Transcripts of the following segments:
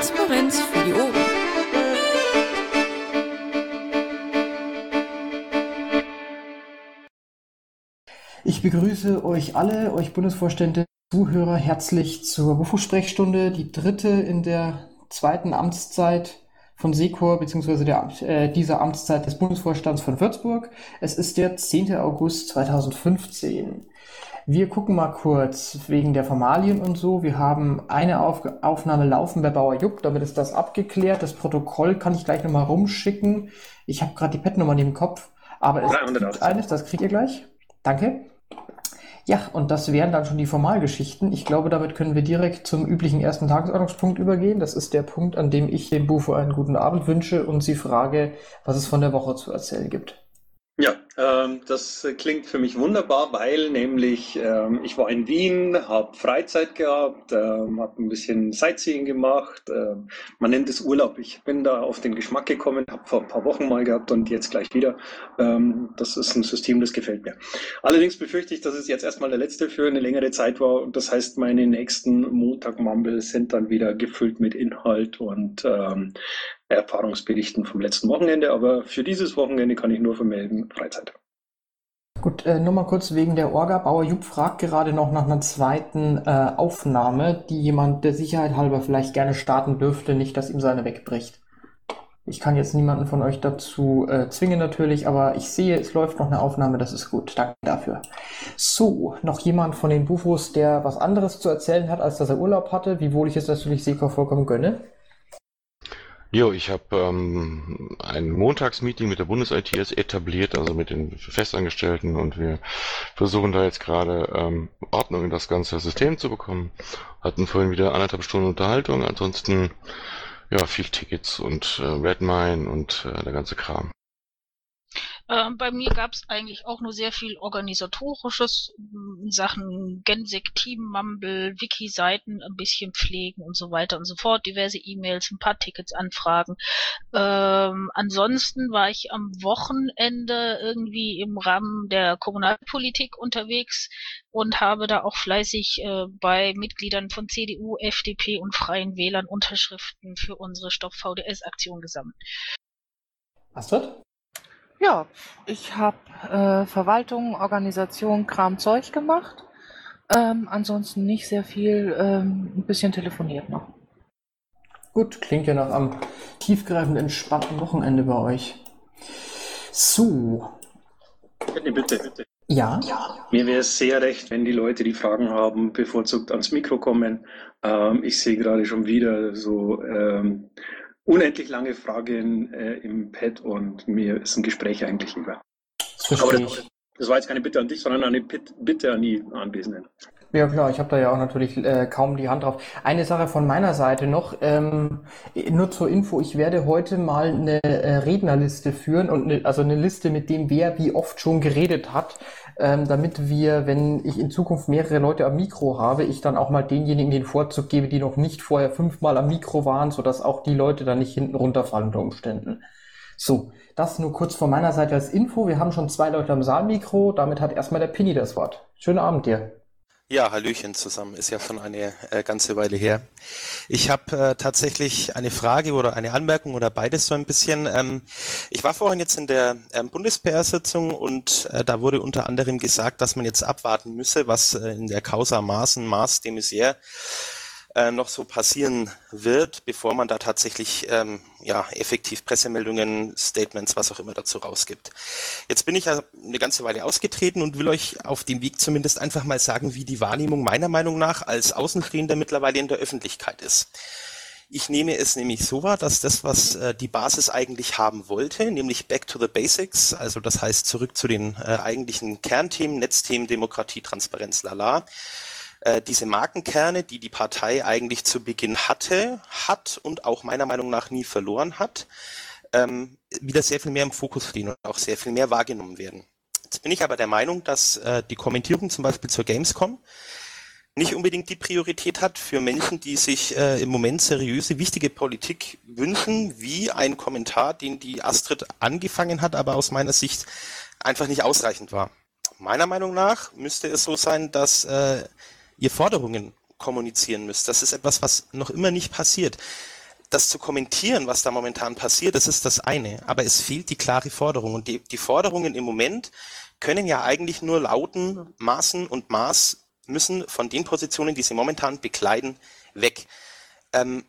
Transparenz für die Ohren. Ich begrüße euch alle, euch Bundesvorstände, Zuhörer herzlich zur WUFO-Sprechstunde, die dritte in der zweiten Amtszeit von Secor bzw. äh, dieser Amtszeit des Bundesvorstands von Würzburg. Es ist der 10. August 2015. Wir gucken mal kurz wegen der Formalien und so. Wir haben eine Auf Aufnahme laufen bei Bauer Jupp, damit ist das abgeklärt. Das Protokoll kann ich gleich nochmal rumschicken. Ich habe gerade die Pad-Nummer neben dem Kopf, aber es gibt eines, das kriegt ihr gleich. Danke. Ja, und das wären dann schon die Formalgeschichten. Ich glaube, damit können wir direkt zum üblichen ersten Tagesordnungspunkt übergehen. Das ist der Punkt, an dem ich dem Bufo einen guten Abend wünsche und sie frage, was es von der Woche zu erzählen gibt. Ja, ähm, das klingt für mich wunderbar, weil nämlich ähm, ich war in Wien, habe Freizeit gehabt, ähm, habe ein bisschen Sightseeing gemacht. Ähm, man nennt es Urlaub. Ich bin da auf den Geschmack gekommen, habe vor ein paar Wochen mal gehabt und jetzt gleich wieder. Das ist ein System, das gefällt mir. Allerdings befürchte ich, dass es jetzt erstmal der letzte für eine längere Zeit war und das heißt, meine nächsten Montag-Mumble sind dann wieder gefüllt mit Inhalt und Erfahrungsberichten vom letzten Wochenende, aber für dieses Wochenende kann ich nur vermelden, Freizeit. Gut, äh, nur mal kurz wegen der Orga. Bauer Jupp fragt gerade noch nach einer zweiten äh, Aufnahme, die jemand der Sicherheit halber vielleicht gerne starten dürfte, nicht, dass ihm seine wegbricht. Ich kann jetzt niemanden von euch dazu äh, zwingen natürlich, aber ich sehe, es läuft noch eine Aufnahme, das ist gut. Danke dafür. So, noch jemand von den Bufos, der was anderes zu erzählen hat, als dass er Urlaub hatte, wiewohl ich es natürlich Seko vollkommen gönne. Jo, ich habe ähm, ein Montagsmeeting mit der Bundes-ITS etabliert, also mit den Festangestellten und wir versuchen da jetzt gerade ähm, Ordnung in das ganze System zu bekommen. Hatten vorhin wieder anderthalb Stunden Unterhaltung, ansonsten ja viel Tickets und äh, Redmine und äh, der ganze Kram. Ähm, bei mir gab es eigentlich auch nur sehr viel organisatorisches in Sachen Gensec, Team Mumble, Wiki-Seiten ein bisschen pflegen und so weiter und so fort, diverse E-Mails, ein paar Tickets anfragen. Ähm, ansonsten war ich am Wochenende irgendwie im Rahmen der Kommunalpolitik unterwegs und habe da auch fleißig äh, bei Mitgliedern von CDU, FDP und Freien Wählern Unterschriften für unsere Stopp VDS-Aktion gesammelt. Astrid? Ja, ich habe äh, Verwaltung, Organisation, Kram, Zeug gemacht. Ähm, ansonsten nicht sehr viel, ähm, ein bisschen telefoniert noch. Gut, klingt ja nach einem tiefgreifend entspannten Wochenende bei euch. So. Bitte, bitte, bitte. Ja? Mir wäre es sehr recht, wenn die Leute, die Fragen haben, bevorzugt ans Mikro kommen. Ähm, ich sehe gerade schon wieder so ähm, unendlich lange Fragen äh, im Pad und mir ist ein Gespräch eigentlich lieber. Das, Aber das, das war jetzt keine Bitte an dich, sondern eine Bitte an die Anwesenden. Ja klar, ich habe da ja auch natürlich äh, kaum die Hand drauf. Eine Sache von meiner Seite noch, ähm, nur zur Info, ich werde heute mal eine äh, Rednerliste führen und ne, also eine Liste mit dem, wer wie oft schon geredet hat, ähm, damit wir, wenn ich in Zukunft mehrere Leute am Mikro habe, ich dann auch mal denjenigen den Vorzug gebe, die noch nicht vorher fünfmal am Mikro waren, sodass auch die Leute dann nicht hinten runterfallen unter Umständen. So, das nur kurz von meiner Seite als Info. Wir haben schon zwei Leute am Saalmikro, damit hat erstmal der Pinny das Wort. Schönen Abend dir. Ja, Hallöchen zusammen. Ist ja schon eine äh, ganze Weile her. Ich habe äh, tatsächlich eine Frage oder eine Anmerkung oder beides so ein bisschen. Ähm, ich war vorhin jetzt in der ähm, Bundes-PR-Sitzung und äh, da wurde unter anderem gesagt, dass man jetzt abwarten müsse, was äh, in der Causa Maaßen, Maas de Maizière äh, noch so passieren wird, bevor man da tatsächlich ähm, ja, effektiv Pressemeldungen, Statements, was auch immer dazu rausgibt. Jetzt bin ich ja eine ganze Weile ausgetreten und will euch auf dem Weg zumindest einfach mal sagen, wie die Wahrnehmung meiner Meinung nach als Außenstehender mittlerweile in der Öffentlichkeit ist. Ich nehme es nämlich so wahr, dass das, was äh, die Basis eigentlich haben wollte, nämlich Back to the Basics, also das heißt zurück zu den äh, eigentlichen Kernthemen, Netzthemen, Demokratie, Transparenz, lala, äh, diese Markenkerne, die die Partei eigentlich zu Beginn hatte, hat und auch meiner Meinung nach nie verloren hat, ähm, wieder sehr viel mehr im Fokus stehen und auch sehr viel mehr wahrgenommen werden. Jetzt bin ich aber der Meinung, dass äh, die Kommentierung zum Beispiel zur Gamescom nicht unbedingt die Priorität hat für Menschen, die sich äh, im Moment seriöse, wichtige Politik wünschen, wie ein Kommentar, den die Astrid angefangen hat, aber aus meiner Sicht einfach nicht ausreichend war. Meiner Meinung nach müsste es so sein, dass äh, ihr Forderungen kommunizieren müsst. Das ist etwas, was noch immer nicht passiert. das zu kommentieren, was da momentan passiert, das ist das eine. Aber es fehlt die klare Forderung. Und die, die Forderungen im Moment können ja eigentlich nur lauten, Maßen und Maß müssen von den Positionen, die sie momentan bekleiden, weg. Ähm,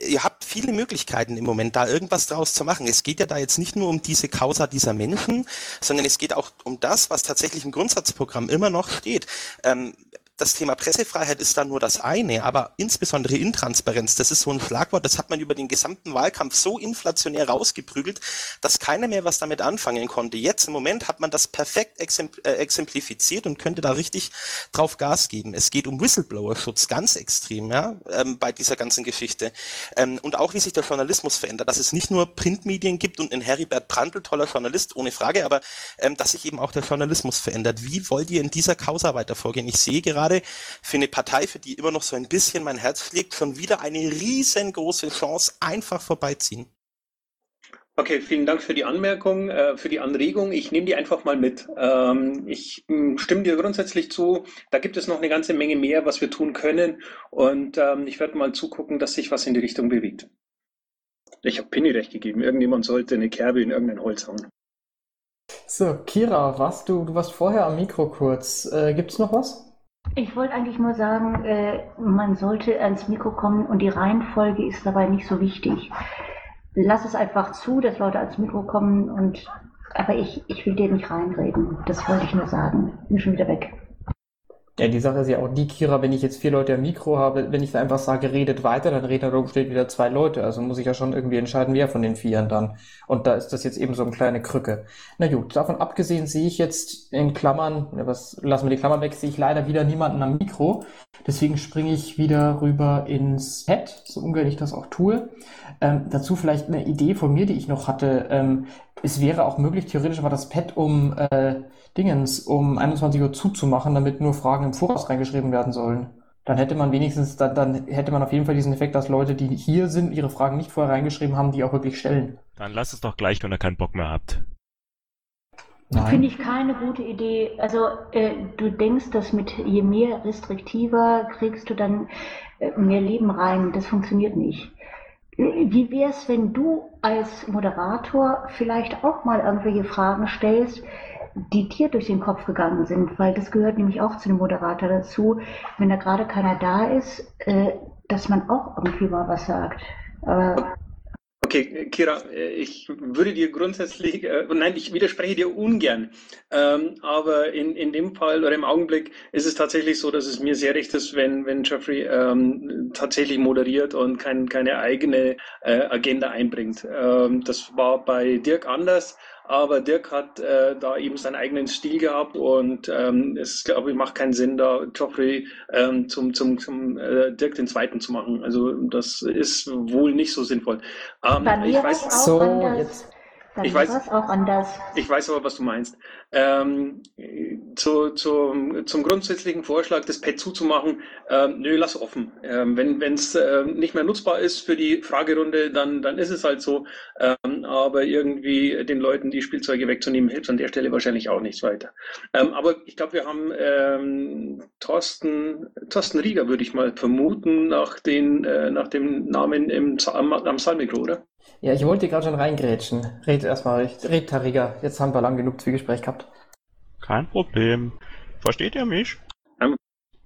ihr habt viele Möglichkeiten im Moment, da irgendwas draus zu machen. Es geht ja da jetzt nicht nur um diese Causa dieser Menschen, sondern es geht auch um das, was tatsächlich im Grundsatzprogramm immer noch steht. Ähm, das Thema Pressefreiheit ist dann nur das eine, aber insbesondere Intransparenz, das ist so ein Schlagwort, das hat man über den gesamten Wahlkampf so inflationär rausgeprügelt, dass keiner mehr was damit anfangen konnte. Jetzt im Moment hat man das perfekt äh, exemplifiziert und könnte da richtig drauf Gas geben. Es geht um Whistleblower-Schutz, ganz extrem, ja, ähm, bei dieser ganzen Geschichte. Ähm, und auch wie sich der Journalismus verändert, dass es nicht nur Printmedien gibt und ein Heribert Prantl, toller Journalist, ohne Frage, aber ähm, dass sich eben auch der Journalismus verändert. Wie wollt ihr in dieser Causa weiter vorgehen? Ich sehe gerade, gerade für eine Partei, für die immer noch so ein bisschen mein Herz schlägt, schon wieder eine riesengroße Chance einfach vorbeiziehen. Okay, vielen Dank für die Anmerkung, äh, für die Anregung. Ich nehme die einfach mal mit. Ähm, ich hm, stimme dir grundsätzlich zu. Da gibt es noch eine ganze Menge mehr, was wir tun können. Und ähm, ich werde mal zugucken, dass sich was in die Richtung bewegt. Ich habe Penny recht gegeben. Irgendjemand sollte eine Kerbe in irgendein Holz hauen. So, Kira, warst du, du warst vorher am Mikro kurz. Äh, Gibt es noch was? Ich wollte eigentlich nur sagen, äh, man sollte ans Mikro kommen und die Reihenfolge ist dabei nicht so wichtig. Lass es einfach zu, dass Leute ans Mikro kommen und aber ich, ich will dir nicht reinreden. Das wollte ich nur sagen. Bin schon wieder weg. Ja, die Sache ist ja auch die, Kira, wenn ich jetzt vier Leute am Mikro habe, wenn ich da einfach sage, redet weiter, dann reden da steht wieder zwei Leute. Also muss ich ja schon irgendwie entscheiden, wer von den Vieren dann. Und da ist das jetzt eben so eine kleine Krücke. Na gut, davon abgesehen sehe ich jetzt in Klammern, was lassen wir die Klammern weg, sehe ich leider wieder niemanden am Mikro. Deswegen springe ich wieder rüber ins Pad, so ungern ich das auch tue. Ähm, dazu vielleicht eine Idee von mir, die ich noch hatte. Ähm, es wäre auch möglich, theoretisch war das Pad um äh, Dingens um 21 Uhr zuzumachen, damit nur Fragen im Voraus reingeschrieben werden sollen. Dann hätte man wenigstens, dann, dann hätte man auf jeden Fall diesen Effekt, dass Leute, die hier sind, ihre Fragen nicht vorher reingeschrieben haben, die auch wirklich stellen. Dann lasst es doch gleich, wenn ihr keinen Bock mehr habt. Finde ich keine gute Idee. Also äh, du denkst, dass mit je mehr restriktiver kriegst du dann äh, mehr Leben rein. Das funktioniert nicht. Wie wäre es, wenn du als Moderator vielleicht auch mal irgendwelche Fragen stellst, die dir durch den Kopf gegangen sind? Weil das gehört nämlich auch zu dem Moderator dazu, wenn da gerade keiner da ist, äh, dass man auch irgendwie mal was sagt. Aber Okay, Kira, ich würde dir grundsätzlich, äh, nein, ich widerspreche dir ungern, ähm, aber in, in dem Fall oder im Augenblick ist es tatsächlich so, dass es mir sehr recht ist, wenn, wenn Jeffrey ähm, tatsächlich moderiert und kein, keine eigene äh, Agenda einbringt. Ähm, das war bei Dirk anders, aber Dirk hat äh, da eben seinen eigenen Stil gehabt und ähm, es, glaube ich, macht keinen Sinn, da Joffrey ähm, zum, zum, zum äh, Dirk den Zweiten zu machen. Also das ist wohl nicht so sinnvoll. Ähm, Bei mir ich weiß, auch so, anders. Jetzt. Bei ich weiß, auch anders. Ich weiß aber, was du meinst. Ähm, zu, zu, zum grundsätzlichen Vorschlag, das Pad zuzumachen, ähm, nö, lass offen. Ähm, wenn es äh, nicht mehr nutzbar ist für die Fragerunde, dann, dann ist es halt so. Ähm, aber irgendwie den Leuten die Spielzeuge wegzunehmen, hilft an der Stelle wahrscheinlich auch nichts weiter. Ähm, aber ich glaube, wir haben ähm, Thorsten, Thorsten Rieger, würde ich mal vermuten, nach, den, äh, nach dem Namen im, am, am Saalmikro, oder? Ja, ich wollte gerade schon reingrätschen. Red erstmal, red Tariga. Jetzt haben wir lang genug Zwiegespräch gehabt. Kein Problem. Versteht ihr mich?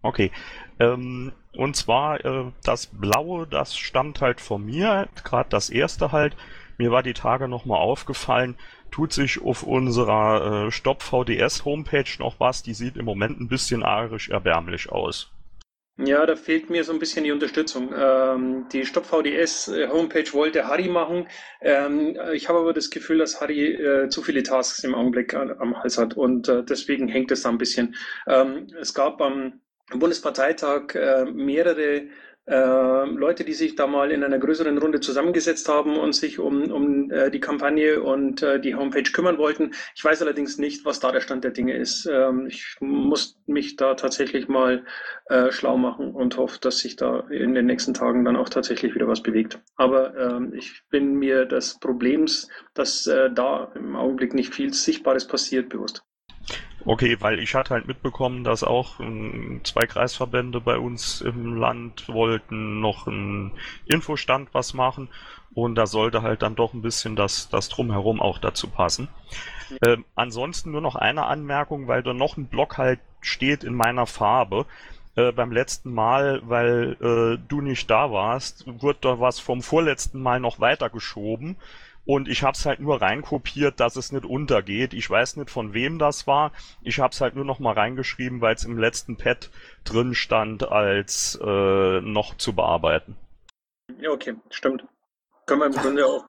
Okay. Ähm, und zwar äh, das Blaue, das stammt halt von mir, gerade das erste halt. Mir war die Tage nochmal aufgefallen, tut sich auf unserer äh, Stopp VDS Homepage noch was, die sieht im Moment ein bisschen arisch erbärmlich aus. Ja, da fehlt mir so ein bisschen die Unterstützung. Ähm, die VDS äh, Homepage wollte Harry machen. Ähm, ich habe aber das Gefühl, dass Harry äh, zu viele Tasks im Augenblick an, am Hals hat und äh, deswegen hängt es da ein bisschen. Ähm, es gab am Bundesparteitag äh, mehrere äh, Leute, die sich da mal in einer größeren Runde zusammengesetzt haben und sich um, um äh, die Kampagne und äh, die Homepage kümmern wollten. Ich weiß allerdings nicht, was da der Stand der Dinge ist. Ähm, ich muss mich da tatsächlich mal äh, schlau machen und hoffe, dass sich da in den nächsten Tagen dann auch tatsächlich wieder was bewegt. Aber ähm, ich bin mir des Problems, dass äh, da im Augenblick nicht viel Sichtbares passiert, bewusst. Okay, weil ich hatte halt mitbekommen, dass auch ähm, zwei Kreisverbände bei uns im Land wollten noch einen Infostand was machen und da sollte halt dann doch ein bisschen das, das Drumherum auch dazu passen. Ähm, ansonsten nur noch eine Anmerkung, weil da noch ein Block halt steht in meiner Farbe. Äh, beim letzten Mal, weil äh, du nicht da warst, wurde da was vom vorletzten Mal noch weitergeschoben. Und ich habe es halt nur reinkopiert, dass es nicht untergeht. Ich weiß nicht, von wem das war. Ich habe es halt nur noch mal reingeschrieben, weil es im letzten Pad drin stand, als äh, noch zu bearbeiten. Ja, okay, stimmt. Können wir im Grunde auch.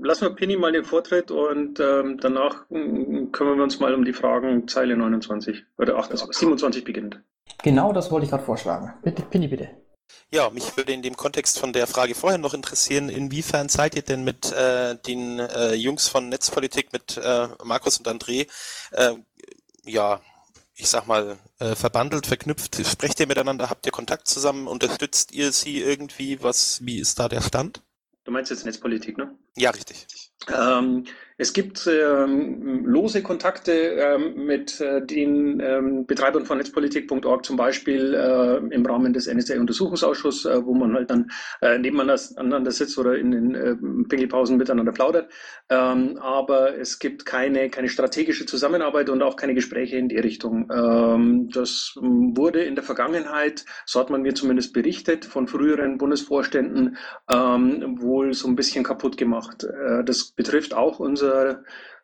Lassen wir Penny mal den Vortritt und ähm, danach mm, kümmern wir uns mal um die Fragen Zeile 29 oder 28, 27 beginnt. Genau das wollte ich gerade vorschlagen. Bitte, Penny, bitte. Ja, mich würde in dem Kontext von der Frage vorher noch interessieren, inwiefern seid ihr denn mit äh, den äh, Jungs von Netzpolitik, mit äh, Markus und André, äh, ja, ich sag mal, äh, verbandelt, verknüpft? Sprecht ihr miteinander? Habt ihr Kontakt zusammen? Unterstützt ihr sie irgendwie? Was, wie ist da der Stand? Du meinst jetzt Netzpolitik, ne? Ja, richtig. Ähm, es gibt ähm, lose Kontakte ähm, mit äh, den ähm, Betreibern von Netzpolitik.org, zum Beispiel äh, im Rahmen des NSA-Untersuchungsausschusses, äh, wo man halt dann äh, nebeneinander sitzt oder in den äh, Pingelpausen miteinander plaudert. Ähm, aber es gibt keine, keine strategische Zusammenarbeit und auch keine Gespräche in die Richtung. Ähm, das wurde in der Vergangenheit, so hat man mir zumindest berichtet, von früheren Bundesvorständen ähm, wohl so ein bisschen kaputt gemacht. Äh, das betrifft auch unser unser,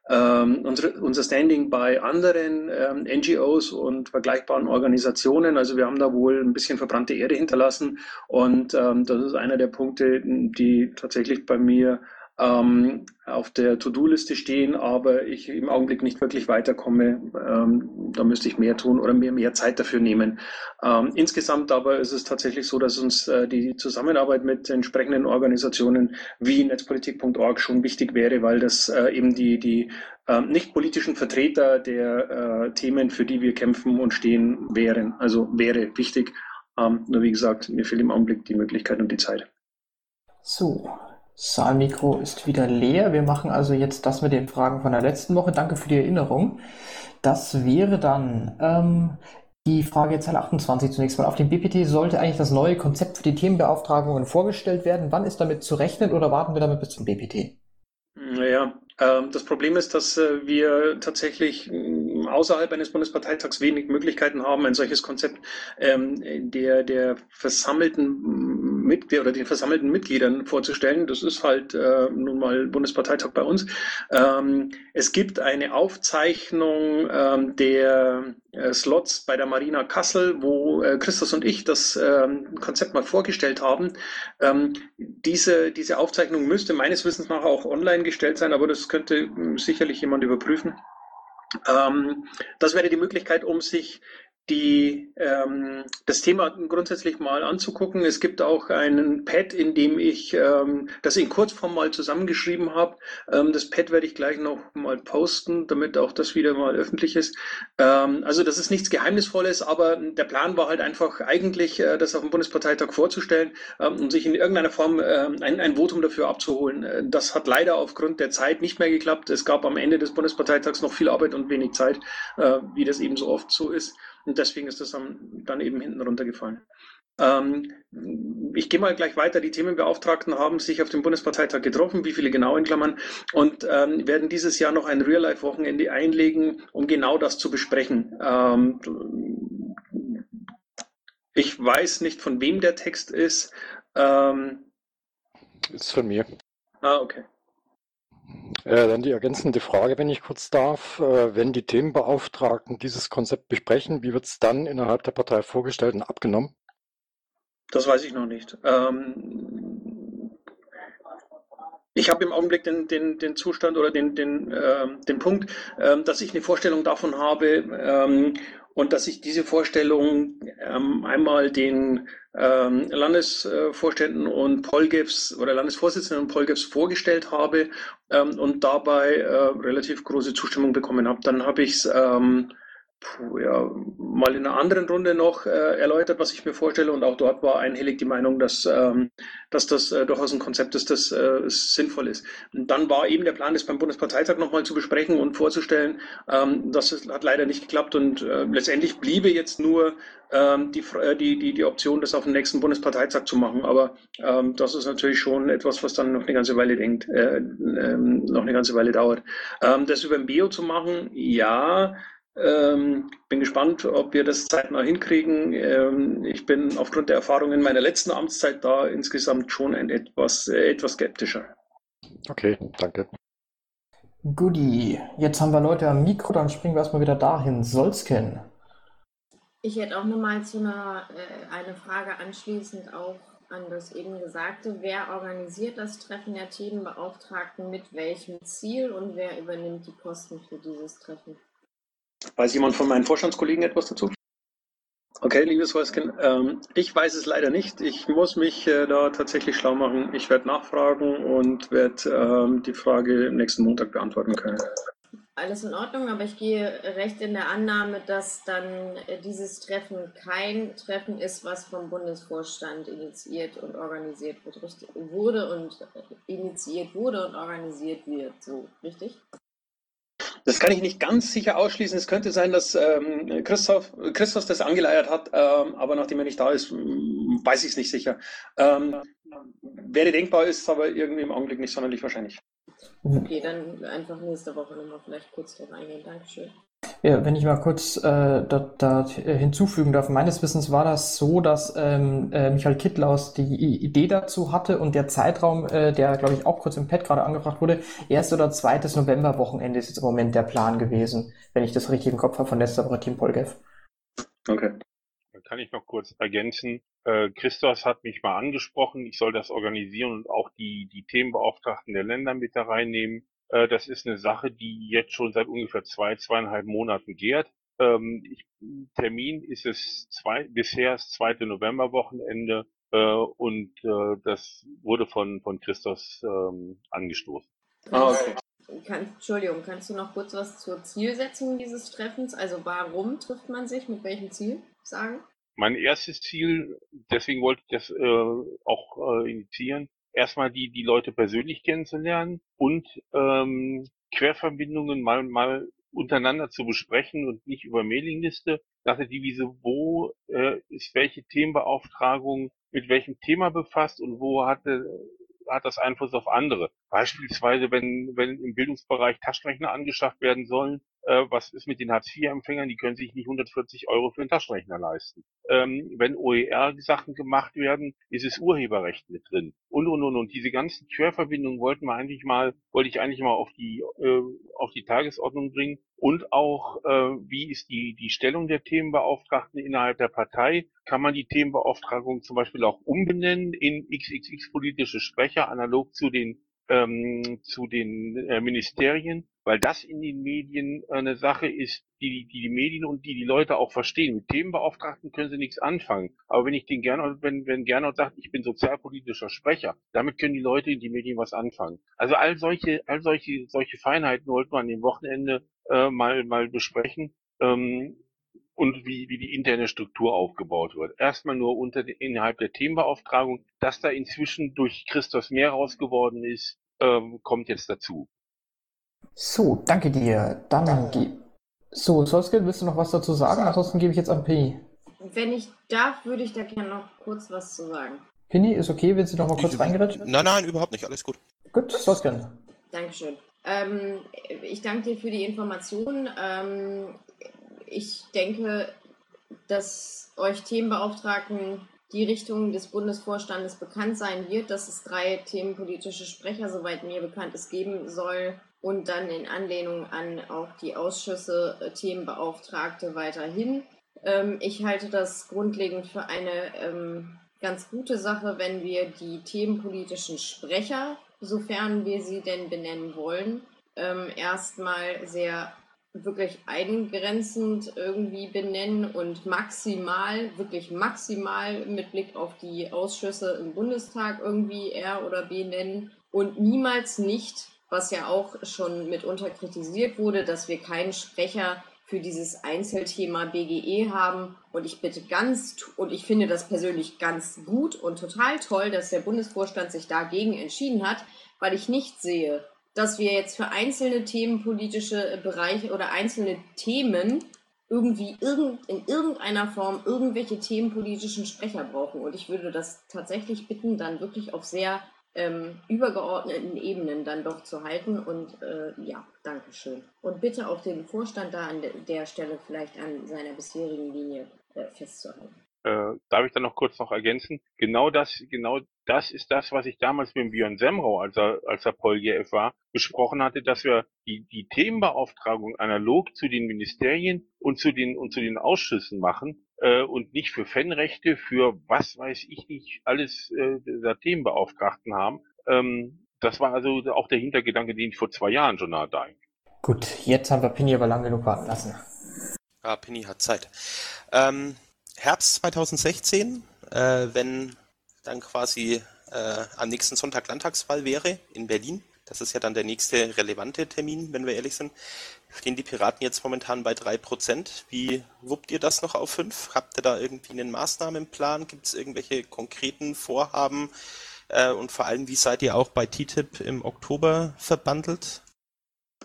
ähm, unsere, unser Standing bei anderen ähm, NGOs und vergleichbaren Organisationen. Also wir haben da wohl ein bisschen verbrannte Erde hinterlassen und ähm, das ist einer der Punkte, die tatsächlich bei mir ähm, auf der To-Do-Liste stehen, aber ich im Augenblick nicht wirklich weiterkomme. Ähm, da müsste ich mehr tun oder mir mehr Zeit dafür nehmen. Ähm, insgesamt aber ist es tatsächlich so, dass uns äh, die Zusammenarbeit mit entsprechenden Organisationen wie netzpolitik.org schon wichtig wäre, weil das äh, eben die, die äh, nicht politischen Vertreter der äh, Themen, für die wir kämpfen und stehen, wären. Also wäre wichtig. Ähm, nur wie gesagt, mir fehlt im Augenblick die Möglichkeit und die Zeit. So, Saalmikro ist wieder leer. Wir machen also jetzt das mit den Fragen von der letzten Woche. Danke für die Erinnerung. Das wäre dann ähm, die Frage Zahl 28 zunächst mal. Auf dem BPT sollte eigentlich das neue Konzept für die Themenbeauftragungen vorgestellt werden. Wann ist damit zu rechnen oder warten wir damit bis zum BPT? Naja, ähm, das Problem ist, dass äh, wir tatsächlich mm, außerhalb eines Bundesparteitags wenig Möglichkeiten haben, ein solches Konzept ähm, der, der versammelten Mitglieder oder den versammelten Mitgliedern vorzustellen. Das ist halt äh, nun mal Bundesparteitag bei uns. Ähm, es gibt eine Aufzeichnung der äh, Slots bei der Marina Kassel, wo Christus und ich das Konzept mal vorgestellt haben. diese, diese Aufzeichnung müsste meines Wissens nach auch online gestellt sein, aber das könnte hm, sicherlich jemand überprüfen. Ähm, das wäre die Möglichkeit, um sich die, ähm, das Thema grundsätzlich mal anzugucken. Es gibt auch einen Pad, in dem ich ähm, das in Kurzform mal zusammengeschrieben habe. Ähm, das Pad werde ich gleich noch mal posten, damit auch das wieder mal öffentlich ist. Ähm, also das ist nichts Geheimnisvolles, aber der Plan war halt einfach eigentlich, äh, das auf dem Bundesparteitag vorzustellen ähm, und sich in irgendeiner Form äh, ein, ein Votum dafür abzuholen. Äh, das hat leider aufgrund der Zeit nicht mehr geklappt. Es gab am Ende des Bundesparteitags noch viel Arbeit und wenig Zeit, äh, wie das eben so oft so ist. Und deswegen ist das dann eben hinten runtergefallen. Ähm, ich gehe mal gleich weiter. Die Themenbeauftragten haben sich auf dem Bundesparteitag getroffen, wie viele genau in Klammern, und ähm, werden dieses Jahr noch ein Real-Life-Wochenende einlegen, um genau das zu besprechen. Ähm, ich weiß nicht, von wem der Text ist. Ähm, ist von mir. Ah, okay. Äh, dann die ergänzende Frage, wenn ich kurz darf. Äh, wenn die Themenbeauftragten dieses Konzept besprechen, wie wird es dann innerhalb der Partei vorgestellt und abgenommen? Das weiß ich noch nicht. Ähm, ich habe im Augenblick den, den, den Zustand oder den, den, äh, den Punkt, äh, dass ich eine Vorstellung davon habe ähm, und dass ich diese Vorstellung ähm, einmal den ähm, Landesvorständen und Polgefs oder Landesvorsitzenden und Polgefs vorgestellt habe ähm, und dabei äh, relativ große Zustimmung bekommen habe. Dann habe ich es ähm, puh, ja, mal in einer anderen Runde noch äh, erläutert, was ich mir vorstelle. Und auch dort war einhellig die Meinung, dass, ähm, dass das äh, durchaus ein Konzept ist, das äh, sinnvoll ist. Und dann war eben der Plan, das beim Bundesparteitag nochmal zu besprechen und vorzustellen. Ähm, das hat leider nicht geklappt und äh, letztendlich bliebe jetzt nur ähm, die, äh, die, die, die Option, das auf dem nächsten Bundesparteitag zu machen. Aber ähm, das ist natürlich schon etwas, was dann noch eine ganze Weile denkt, äh, ähm, noch eine ganze Weile dauert. Das über ein Bio zu machen, ja, ähm, bin gespannt, ob wir das zeitnah hinkriegen. Ähm, ich bin aufgrund der Erfahrungen meiner letzten Amtszeit da insgesamt schon ein etwas, äh, etwas skeptischer. Okay, danke. Goodie. Jetzt haben wir Leute am Mikro, dann springen wir erstmal wieder dahin. Solsken. Ich hätte auch nochmal zu einer äh, eine Frage anschließend auch an das eben Gesagte. Wer organisiert das Treffen der Themenbeauftragten mit welchem Ziel und wer übernimmt die Kosten für dieses Treffen? Weiß jemand von meinen Vorstandskollegen etwas dazu? Okay, liebes Häuschen, ähm, ich weiß es leider nicht. Ich muss mich äh, da tatsächlich schlau machen. Ich werde nachfragen und werde ähm, die Frage nächsten Montag beantworten können. Alles in Ordnung, aber ich gehe recht in der Annahme, dass dann äh, dieses Treffen kein Treffen ist, was vom Bundesvorstand initiiert und organisiert wird, wurde und äh, initiiert wurde und organisiert wird, so richtig? Das kann ich nicht ganz sicher ausschließen. Es könnte sein, dass ähm, Christoph, Christoph das angeleiert hat, ähm, aber nachdem er nicht da ist, weiß ich es nicht sicher. Ähm, wäre denkbar, ist aber irgendwie im Augenblick nicht sonderlich wahrscheinlich. Okay, dann einfach nächste Woche nochmal vielleicht kurz drauf eingehen. Dankeschön. Ja, wenn ich mal kurz äh, da, da hinzufügen darf. Meines Wissens war das so, dass ähm, äh, Michael Kittlaus die Idee dazu hatte und der Zeitraum, äh, der glaube ich auch kurz im Pad gerade angebracht wurde, erst oder zweites Novemberwochenende ist jetzt im Moment der Plan gewesen, wenn ich das richtig im Kopf habe von letzter Team Polgev. Okay. Dann kann ich noch kurz ergänzen. Äh, Christos hat mich mal angesprochen, ich soll das organisieren und auch die, die Themenbeauftragten der Länder mit da reinnehmen. Äh, das ist eine Sache, die jetzt schon seit ungefähr zwei, zweieinhalb Monaten gärt. Ähm, ich, Termin ist es zwei, bisher das zweite Novemberwochenende äh, und äh, das wurde von, von Christos ähm, angestoßen. Ah, okay. Kann, Entschuldigung, kannst du noch kurz was zur Zielsetzung dieses Treffens, also warum trifft man sich, mit welchem Ziel sagen? Mein erstes Ziel, deswegen wollte ich das äh, auch äh, initiieren, erstmal die, die Leute persönlich kennenzulernen und ähm, Querverbindungen mal, mal untereinander zu besprechen und nicht über Mailingliste. Nach der Devise, wo äh, ist welche Themenbeauftragung mit welchem Thema befasst und wo hatte hat das Einfluss auf andere. Beispielsweise, wenn, wenn im Bildungsbereich Taschenrechner angeschafft werden sollen, was ist mit den Hartz-IV-Empfängern? Die können sich nicht 140 Euro für einen Taschenrechner leisten. Ähm, wenn OER-Sachen gemacht werden, ist es Urheberrecht mit drin. Und, und, und, und. Diese ganzen Querverbindungen wollten wir eigentlich mal, wollte ich eigentlich mal auf die, äh, auf die Tagesordnung bringen. Und auch, äh, wie ist die, die Stellung der Themenbeauftragten innerhalb der Partei? Kann man die Themenbeauftragung zum Beispiel auch umbenennen in XXX politische Sprecher, analog zu den ähm, zu den äh, Ministerien, weil das in den Medien eine Sache ist, die, die die Medien und die die Leute auch verstehen. Mit Themenbeauftragten können sie nichts anfangen. Aber wenn ich den Gernot, wenn, wenn Gernot sagt, ich bin sozialpolitischer Sprecher, damit können die Leute in die Medien was anfangen. Also all solche, all solche, solche Feinheiten wollten wir an dem Wochenende äh, mal, mal besprechen. Ähm, und wie, wie die interne Struktur aufgebaut wird. Erstmal nur unter innerhalb der Themenbeauftragung. Dass da inzwischen durch Christos mehr raus geworden ist, ähm, kommt jetzt dazu. So, danke dir. Dann die. So, Solskjaer, willst du noch was dazu sagen? Ansonsten gebe ich jetzt an Penny. Wenn ich darf, würde ich da gerne noch kurz was zu sagen. Penny, ist okay, willst du noch mal kurz reingerätschen? Nein, nein, überhaupt nicht, alles gut. Gut, Solskjaer. Dankeschön. Ähm, ich danke dir für die Information. Ähm, ich denke, dass euch Themenbeauftragten die Richtung des Bundesvorstandes bekannt sein wird, dass es drei themenpolitische Sprecher, soweit mir bekannt ist, geben soll und dann in Anlehnung an auch die Ausschüsse äh, Themenbeauftragte weiterhin. Ähm, ich halte das grundlegend für eine ähm, ganz gute Sache, wenn wir die themenpolitischen Sprecher, sofern wir sie denn benennen wollen, ähm, erstmal sehr wirklich eingrenzend irgendwie benennen und maximal, wirklich maximal mit Blick auf die Ausschüsse im Bundestag irgendwie R oder B nennen und niemals nicht, was ja auch schon mitunter kritisiert wurde, dass wir keinen Sprecher für dieses Einzelthema BGE haben. Und ich bitte ganz, und ich finde das persönlich ganz gut und total toll, dass der Bundesvorstand sich dagegen entschieden hat, weil ich nicht sehe, dass wir jetzt für einzelne themenpolitische Bereiche oder einzelne Themen irgendwie irgend, in irgendeiner Form irgendwelche themenpolitischen Sprecher brauchen. Und ich würde das tatsächlich bitten, dann wirklich auf sehr ähm, übergeordneten Ebenen dann doch zu halten. Und äh, ja, Dankeschön. Und bitte auch den Vorstand da an der Stelle vielleicht an seiner bisherigen Linie äh, festzuhalten. Äh, darf ich dann noch kurz noch ergänzen? Genau das, genau das ist das, was ich damals mit Björn Semrau, als er, als er PolGF war, besprochen hatte, dass wir die, die Themenbeauftragung analog zu den Ministerien und zu den, und zu den Ausschüssen machen, äh, und nicht für Fanrechte, für was weiß ich nicht, alles äh, der Themenbeauftragten haben. Ähm, das war also auch der Hintergedanke, den ich vor zwei Jahren schon hatte eigentlich. Gut, jetzt haben wir Pini aber lang genug warten lassen. Ah, Pini hat Zeit. Ähm, Herbst 2016, äh, wenn dann quasi äh, am nächsten Sonntag Landtagswahl wäre in Berlin, das ist ja dann der nächste relevante Termin, wenn wir ehrlich sind. Stehen die Piraten jetzt momentan bei 3%. Wie wuppt ihr das noch auf 5? Habt ihr da irgendwie einen Maßnahmenplan? Gibt es irgendwelche konkreten Vorhaben? Äh, und vor allem, wie seid ihr auch bei TTIP im Oktober verbandelt?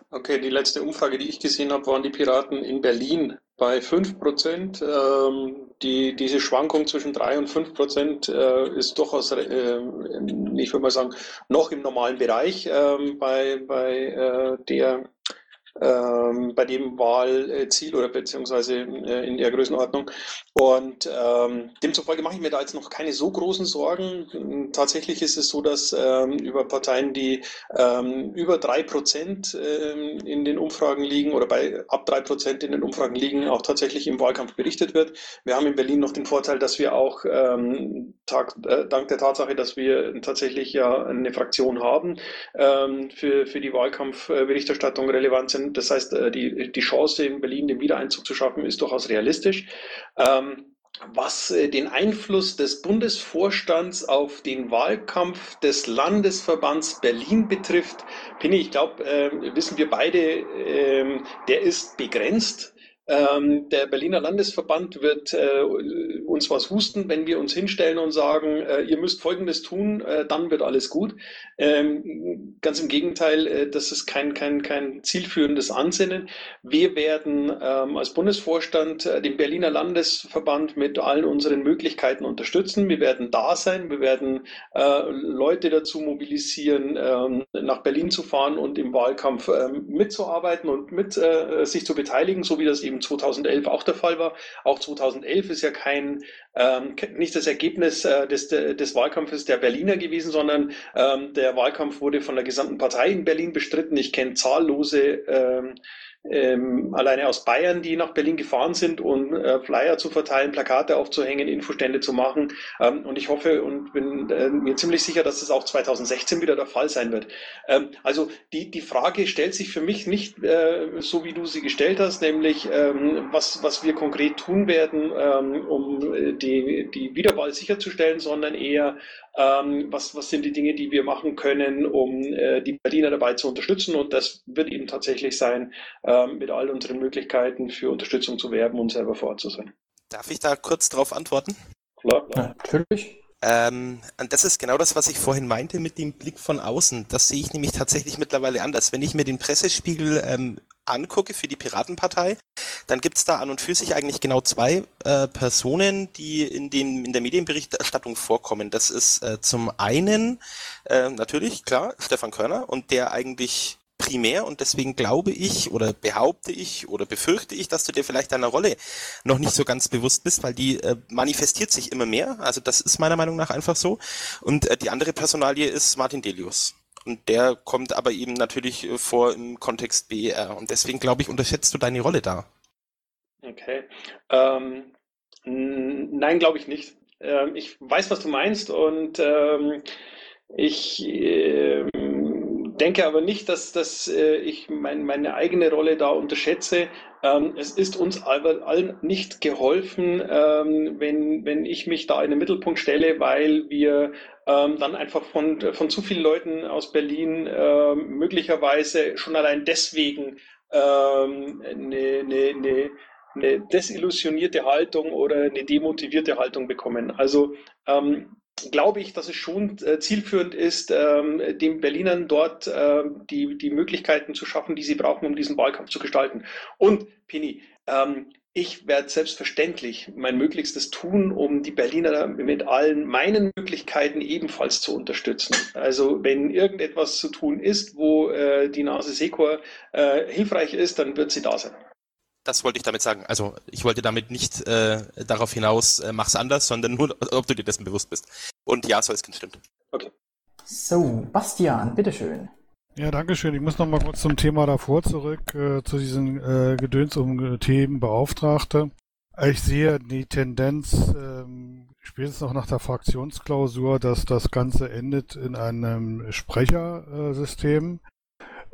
Okay, die letzte Umfrage, die ich gesehen habe, waren die Piraten in Berlin bei 5 Prozent. Ähm, die, diese Schwankung zwischen 3 und 5 Prozent äh, ist durchaus, äh, ich würde mal sagen, noch im normalen Bereich ähm, bei, bei der ähm, bei dem Wahlziel oder beziehungsweise äh, in der Größenordnung. Und ähm, demzufolge mache ich mir da jetzt noch keine so großen Sorgen. Tatsächlich ist es so, dass ähm, über Parteien, die ähm, über drei Prozent ähm, in den Umfragen liegen oder bei ab drei Prozent in den Umfragen liegen, auch tatsächlich im Wahlkampf berichtet wird. Wir haben in Berlin noch den Vorteil, dass wir auch ähm, Tag, äh, dank der Tatsache, dass wir tatsächlich ja eine Fraktion haben, für, für die Wahlkampfberichterstattung relevant sind sind. Das heißt, äh, die, die Chance in Berlin den Wiedereinzug zu schaffen, ist durchaus realistisch. Ähm, was äh, den Einfluss des Bundesvorstands auf den Wahlkampf des Landesverbands Berlin betrifft, Pinny, ich glaube, äh, wissen wir beide, äh, der ist begrenzt. Ähm, der Berliner Landesverband wird äh, uns was husten, wenn wir uns hinstellen und sagen, äh, ihr müsst Folgendes tun, äh, dann wird alles gut. Ähm, ganz im Gegenteil, äh, das ist kein, kein, kein zielführendes Ansinnen. Wir werden ähm, als Bundesvorstand äh, den Berliner Landesverband mit allen unseren Möglichkeiten unterstützen. Wir werden da sein, wir werden äh, Leute dazu mobilisieren, ähm, nach Berlin zu fahren und im Wahlkampf ähm, mitzuarbeiten und mit sich zu beteiligen, so wie das eben 2011 auch der Fall war. Auch 2011 ist ja kein ähm, nicht das Ergebnis äh, des, des Wahlkampfes der Berliner gewesen, sondern ähm, der Wahlkampf wurde von der gesamten Partei in Berlin bestritten. Ich kenne zahllose ähm, ähm, alleine aus Bayern, die nach Berlin gefahren sind, um äh, Flyer zu verteilen, Plakate aufzuhängen, Infostände zu machen. Ähm, und ich hoffe und bin äh, mir ziemlich sicher, dass das auch 2016 wieder der Fall sein wird. Ähm, also die, die Frage stellt sich für mich nicht äh, so, wie du sie gestellt hast, nämlich ähm, was, was wir konkret tun werden, ähm, um äh, die, die Wiederwahl sicherzustellen, sondern eher, ähm, was, was sind die Dinge, die wir machen können, um äh, die Berliner dabei zu unterstützen. Und das wird eben tatsächlich sein, ähm, mit all unseren Möglichkeiten für Unterstützung zu werben und selber vor Ort zu sein. Darf ich da kurz drauf antworten? Klar, klar. Natürlich. Ähm, und das ist genau das, was ich vorhin meinte mit dem Blick von außen. Das sehe ich nämlich tatsächlich mittlerweile anders. Wenn ich mir den Pressespiegel ähm, angucke für die Piratenpartei, dann gibt es da an und für sich eigentlich genau zwei äh, Personen, die in, dem, in der Medienberichterstattung vorkommen. Das ist äh, zum einen äh, natürlich, klar, Stefan Körner und der eigentlich primär und deswegen glaube ich oder behaupte ich oder befürchte ich, dass du dir vielleicht deiner Rolle noch nicht so ganz bewusst bist, weil die äh, manifestiert sich immer mehr. Also das ist meiner Meinung nach einfach so. Und äh, die andere Personalie ist Martin Delius. Und der kommt aber eben natürlich äh, vor im Kontext BER. Und deswegen glaube ich, unterschätzt du deine Rolle da. Okay. Ähm, nein, glaube ich nicht. Ähm, ich weiß, was du meinst und ähm, ich äh, denke aber nicht, dass, dass äh, ich mein, meine eigene Rolle da unterschätze. Ähm, es ist uns aber allen nicht geholfen, ähm, wenn, wenn ich mich da in den Mittelpunkt stelle, weil wir ähm, dann einfach von, von zu vielen Leuten aus Berlin äh, möglicherweise schon allein deswegen ähm, eine, eine, eine, eine desillusionierte Haltung oder eine demotivierte Haltung bekommen. Also ähm, glaube ich, dass es schon äh, zielführend ist, ähm, den Berlinern dort äh, die, die Möglichkeiten zu schaffen, die sie brauchen, um diesen Wahlkampf zu gestalten. Und, Pini, ähm, ich werde selbstverständlich mein Möglichstes tun, um die Berliner mit allen meinen Möglichkeiten ebenfalls zu unterstützen. Also wenn irgendetwas zu tun ist, wo äh, die Nase Sekor äh, hilfreich ist, dann wird sie da sein. Das wollte ich damit sagen. Also ich wollte damit nicht äh, darauf hinaus, äh, mach's anders, sondern nur, ob du dir dessen bewusst bist. Und ja, Solskin stimmt. Okay. So, Bastian, bitteschön. Ja, danke schön. Ich muss noch mal kurz zum Thema davor zurück, äh, zu diesen äh, Gedöns um Themenbeauftragte. Ich sehe die Tendenz, ähm, spätestens noch nach der Fraktionsklausur, dass das Ganze endet in einem Sprechersystem.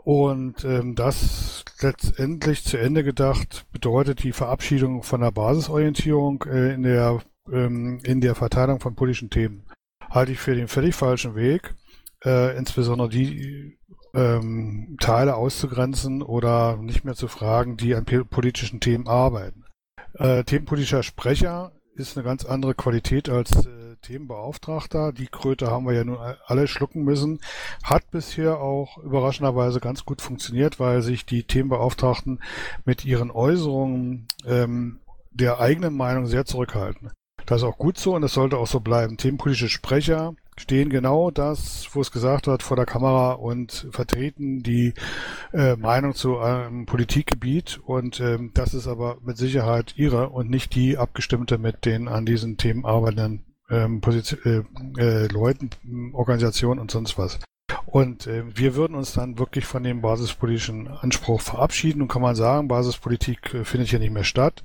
Und ähm, das letztendlich zu Ende gedacht bedeutet die Verabschiedung von der Basisorientierung äh, in, der, ähm, in der Verteilung von politischen Themen. Halte ich für den völlig falschen Weg, äh, insbesondere die ähm, Teile auszugrenzen oder nicht mehr zu fragen, die an politischen Themen arbeiten. Äh, themenpolitischer Sprecher ist eine ganz andere Qualität als äh, Themenbeauftragter. Die Kröte haben wir ja nun alle schlucken müssen. Hat bisher auch überraschenderweise ganz gut funktioniert, weil sich die Themenbeauftragten mit ihren Äußerungen ähm, der eigenen Meinung sehr zurückhalten. Das ist auch gut so und das sollte auch so bleiben. Themenpolitische Sprecher stehen genau das, wo es gesagt hat, vor der Kamera und vertreten die äh, Meinung zu einem Politikgebiet und ähm, das ist aber mit Sicherheit ihre und nicht die abgestimmte mit den an diesen Themen arbeitenden ähm, Position, äh, äh, Leuten, Organisationen und sonst was. Und äh, wir würden uns dann wirklich von dem basispolitischen Anspruch verabschieden und kann man sagen, Basispolitik äh, findet hier nicht mehr statt.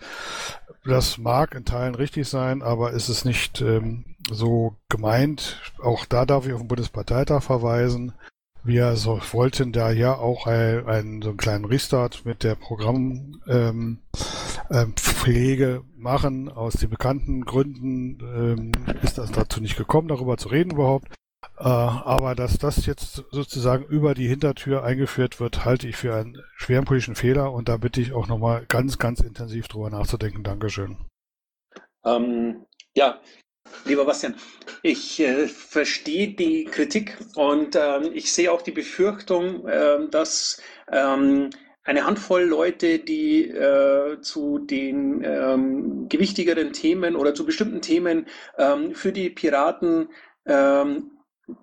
Das mag in Teilen richtig sein, aber ist es nicht ähm, so gemeint. Auch da darf ich auf den Bundesparteitag verweisen. Wir so, wollten da ja auch ein, ein, so einen kleinen Restart mit der Programmpflege ähm, ähm, machen. Aus den bekannten Gründen ähm, ist das dazu nicht gekommen, darüber zu reden überhaupt. Äh, aber dass das jetzt sozusagen über die Hintertür eingeführt wird, halte ich für einen schweren politischen Fehler und da bitte ich auch nochmal ganz, ganz intensiv drüber nachzudenken. Dankeschön. Ähm, ja, Lieber Bastian, ich äh, verstehe die Kritik und ähm, ich sehe auch die Befürchtung, äh, dass ähm, eine Handvoll Leute, die äh, zu den ähm, gewichtigeren Themen oder zu bestimmten Themen ähm, für die Piraten ähm,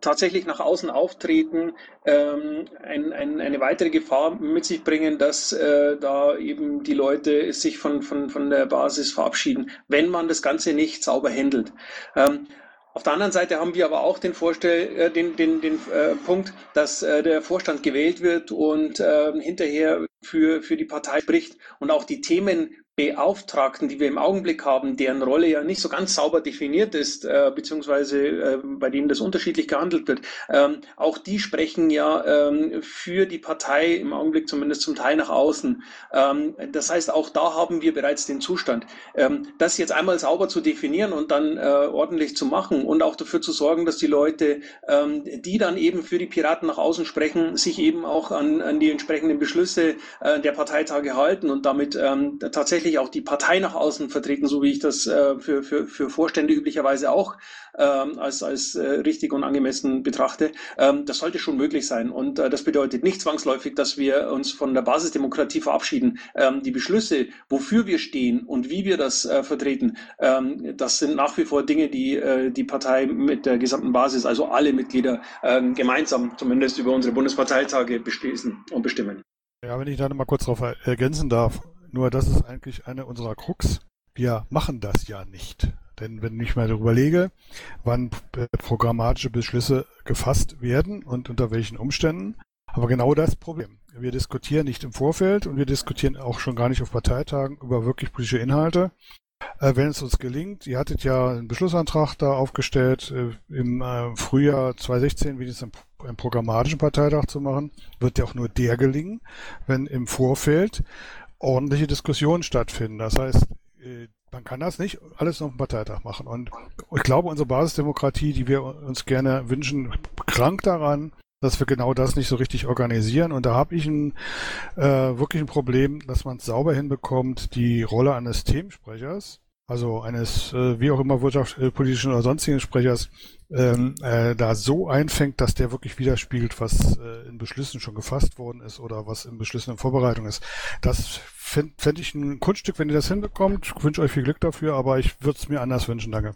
tatsächlich nach außen auftreten, ähm, ein, ein, eine weitere Gefahr mit sich bringen, dass äh, da eben die Leute sich von, von, von der Basis verabschieden, wenn man das Ganze nicht sauber handelt. Ähm, auf der anderen Seite haben wir aber auch den, Vorstell äh, den, den, den äh, Punkt, dass äh, der Vorstand gewählt wird und äh, hinterher für, für die Partei spricht und auch die Themen Beauftragten, die wir im Augenblick haben, deren Rolle ja nicht so ganz sauber definiert ist, äh, beziehungsweise äh, bei denen das unterschiedlich gehandelt wird, ähm, auch die sprechen ja ähm, für die Partei im Augenblick zumindest zum Teil nach außen. Ähm, das heißt, auch da haben wir bereits den Zustand. Ähm, das jetzt einmal sauber zu definieren und dann äh, ordentlich zu machen und auch dafür zu sorgen, dass die Leute, ähm, die dann eben für die Piraten nach außen sprechen, sich eben auch an, an die entsprechenden Beschlüsse äh, der Parteitage halten und damit ähm, tatsächlich tatsächlich auch die Partei nach außen vertreten, so wie ich das äh, für, für, für Vorstände üblicherweise auch ähm, als, als äh, richtig und angemessen betrachte. Ähm, das sollte schon möglich sein. Und äh, das bedeutet nicht zwangsläufig, dass wir uns von der Basisdemokratie verabschieden. Ähm, die Beschlüsse, wofür wir stehen und wie wir das äh, vertreten, ähm, das sind nach wie vor Dinge, die äh, die Partei mit der gesamten Basis, also alle Mitglieder, äh, gemeinsam zumindest über unsere Bundesparteitage beschließen und bestimmen. Ja, wenn ich da noch mal kurz darauf ergänzen darf. Nur das ist eigentlich eine unserer Krux. Wir machen das ja nicht. Denn wenn ich mal darüber lege, wann äh, programmatische Beschlüsse gefasst werden und unter welchen Umständen, aber genau das Problem. Wir diskutieren nicht im Vorfeld und wir diskutieren auch schon gar nicht auf Parteitagen über wirklich politische Inhalte. Äh, wenn es uns gelingt, ihr hattet ja einen Beschlussantrag da aufgestellt, äh, im Frühjahr 2016 wenigstens einen programmatischen Parteitag zu machen, wird ja auch nur der gelingen, wenn im Vorfeld ordentliche Diskussionen stattfinden. Das heißt, äh, man kann das nicht alles auf dem Parteitag machen. Und ich glaube, unsere Basisdemokratie, die wir uns gerne wünschen, krankt daran, dass wir genau das nicht so richtig organisieren. Und da habe ich ein, äh, wirklich ein Problem, dass man es sauber hinbekommt, die Rolle eines Themensprechers, also eines äh, wie auch immer wirtschaftspolitischen oder sonstigen Sprechers, ähm, äh, da so einfängt, dass der wirklich widerspiegelt, was äh, in Beschlüssen schon gefasst worden ist oder was in Beschlüssen in Vorbereitung ist. Das fände fänd ich ein Kunststück, wenn ihr das hinbekommt. Ich wünsche euch viel Glück dafür, aber ich würde es mir anders wünschen. Danke.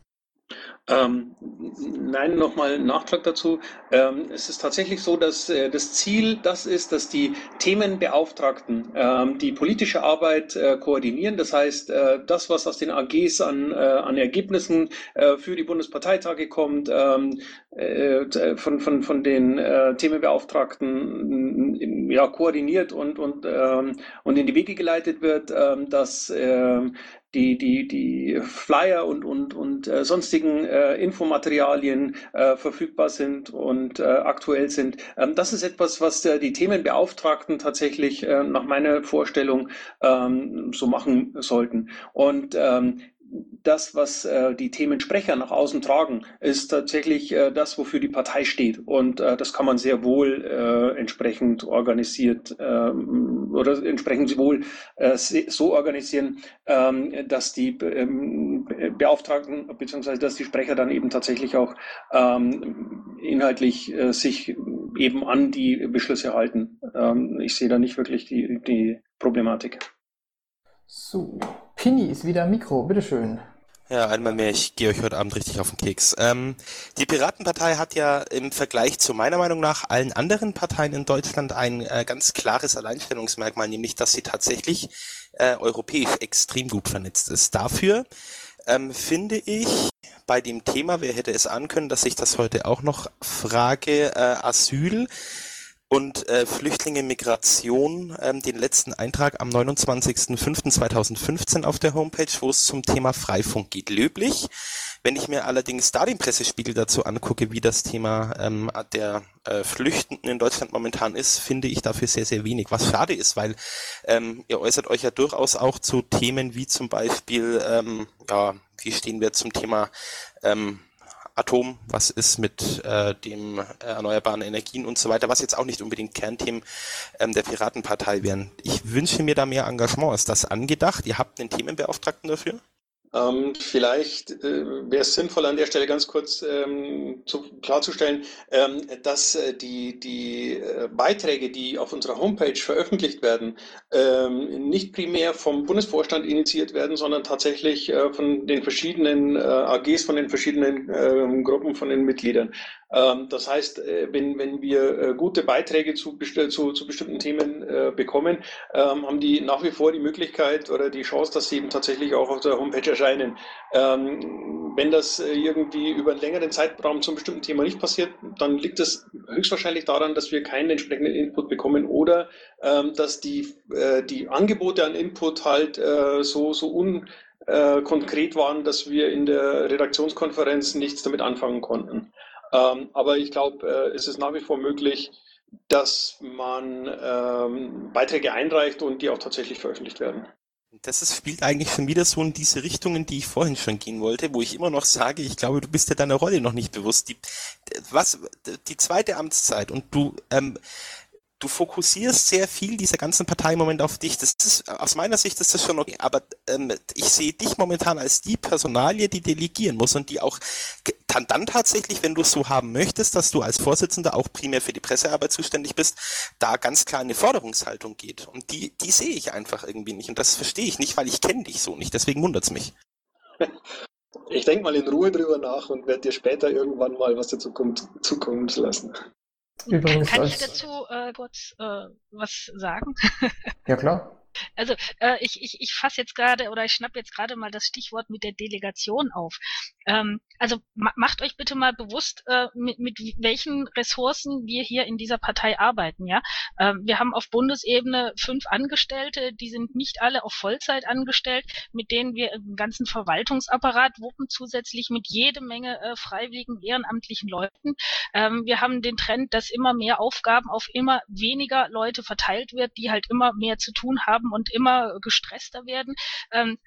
Ähm, nein, nochmal ein Nachtrag dazu. Ähm, es ist tatsächlich so, dass äh, das Ziel das ist, dass die Themenbeauftragten ähm, die politische Arbeit äh, koordinieren. Das heißt, äh, das, was aus den AGs an, äh, an Ergebnissen äh, für die Bundesparteitage kommt, ähm, äh, von, von, von den Themenbeauftragten ja, koordiniert und, und, ähm, und in die Wege geleitet wird, ähm, dass die, die, die Flyer und, und, und äh, sonstigen äh, Infomaterialien äh, verfügbar sind und äh, aktuell sind. Ähm, das ist etwas, was äh, die Themenbeauftragten tatsächlich äh, nach meiner Vorstellung ähm, so machen sollten. Und ähm, das, was äh, die Themensprecher nach außen tragen, ist tatsächlich äh, das, wofür die Partei steht. Und äh, das kann man sehr wohl äh, entsprechend organisiert ähm, oder entsprechend wohl äh, so organisieren, ähm, dass die ähm, Beauftragten bzw. dass die Sprecher dann eben tatsächlich auch ähm, inhaltlich äh, sich eben an die Beschlüsse halten. Ähm, ich sehe da nicht wirklich die, die Problematik. So, Pini ist wieder Mikro, bitteschön. Ja, einmal mehr, ich gehe euch heute Abend richtig auf den Keks. Ähm, die Piratenpartei hat ja im Vergleich zu meiner Meinung nach allen anderen Parteien in Deutschland ein äh, ganz klares Alleinstellungsmerkmal, nämlich dass sie tatsächlich äh, europäisch extrem gut vernetzt ist. Dafür ähm, finde ich bei dem Thema, wer hätte es ankönnen, dass ich das heute auch noch frage, äh, Asyl und äh, Flüchtlinge Migration ähm, den letzten Eintrag am 29.05.2015 auf der Homepage, wo es zum Thema Freifunk geht. Löblich. Wenn ich mir allerdings da den Pressespiegel dazu angucke, wie das Thema ähm, der äh, Flüchtenden in Deutschland momentan ist, finde ich dafür sehr, sehr wenig. Was schade ist, weil ähm, ihr äußert euch ja durchaus auch zu Themen wie zum Beispiel, ähm, ja, wie stehen wir zum Thema ähm, Atom, was ist mit äh, dem äh, erneuerbaren Energien und so weiter, was jetzt auch nicht unbedingt Kernthemen ähm, der Piratenpartei wären. Ich wünsche mir da mehr Engagement. Ist das angedacht? Ihr habt einen Themenbeauftragten dafür? Ähm, vielleicht äh, wäre es sinnvoll, an der Stelle ganz kurz ähm, zu, klarzustellen, ähm, dass äh, die, die äh, Beiträge, die auf unserer Homepage veröffentlicht werden, ähm, nicht primär vom Bundesvorstand initiiert werden, sondern tatsächlich äh, von den verschiedenen äh, AGs, von den verschiedenen ähm, Gruppen, von den Mitgliedern. Ähm, das heißt, äh, wenn, wenn wir äh, gute Beiträge zu, zu, zu bestimmten Themen äh, bekommen, ähm, haben die nach wie vor die Möglichkeit oder die Chance, dass sie eben tatsächlich auch auf der Homepage erscheinen. Ähm, wenn das irgendwie über einen längeren Zeitraum zum bestimmten Thema nicht passiert, dann liegt es höchstwahrscheinlich daran, dass wir keinen entsprechenden Input bekommen oder dass die, die Angebote an Input halt so, so un konkret waren, dass wir in der Redaktionskonferenz nichts damit anfangen konnten. Ähm, aber ich glaube, äh, es ist nach wie vor möglich, dass man ähm, Beiträge einreicht und die auch tatsächlich veröffentlicht werden. Das ist, spielt eigentlich schon wieder so in diese Richtung, in die ich vorhin schon gehen wollte, wo ich immer noch sage, ich glaube, du bist dir deiner Rolle noch nicht bewusst. Die, was, die zweite Amtszeit und du ähm, du fokussierst sehr viel dieser ganzen Partei im Moment auf dich. Das ist, aus meiner Sicht ist das schon okay, aber ähm, ich sehe dich momentan als die Personalie, die delegieren muss und die auch dann tatsächlich, wenn du es so haben möchtest, dass du als Vorsitzender auch primär für die Pressearbeit zuständig bist, da ganz klar eine Forderungshaltung geht. Und die, die sehe ich einfach irgendwie nicht. Und das verstehe ich nicht, weil ich kenne dich so nicht. Deswegen wundert es mich. Ich denke mal in Ruhe drüber nach und werde dir später irgendwann mal was dazu kommt, zukommen lassen. Übrigens Kann ich dazu äh, kurz äh, was sagen? ja, klar. Also äh, ich, ich, ich fasse jetzt gerade oder ich schnappe jetzt gerade mal das Stichwort mit der Delegation auf. Ähm, also ma macht euch bitte mal bewusst, äh, mit, mit welchen Ressourcen wir hier in dieser Partei arbeiten. Ja, ähm, wir haben auf Bundesebene fünf Angestellte, die sind nicht alle auf Vollzeit angestellt, mit denen wir einen ganzen Verwaltungsapparat wuppen, zusätzlich mit jede Menge äh, freiwilligen ehrenamtlichen Leuten. Ähm, wir haben den Trend, dass immer mehr Aufgaben auf immer weniger Leute verteilt wird, die halt immer mehr zu tun haben und immer gestresster werden. Ähm,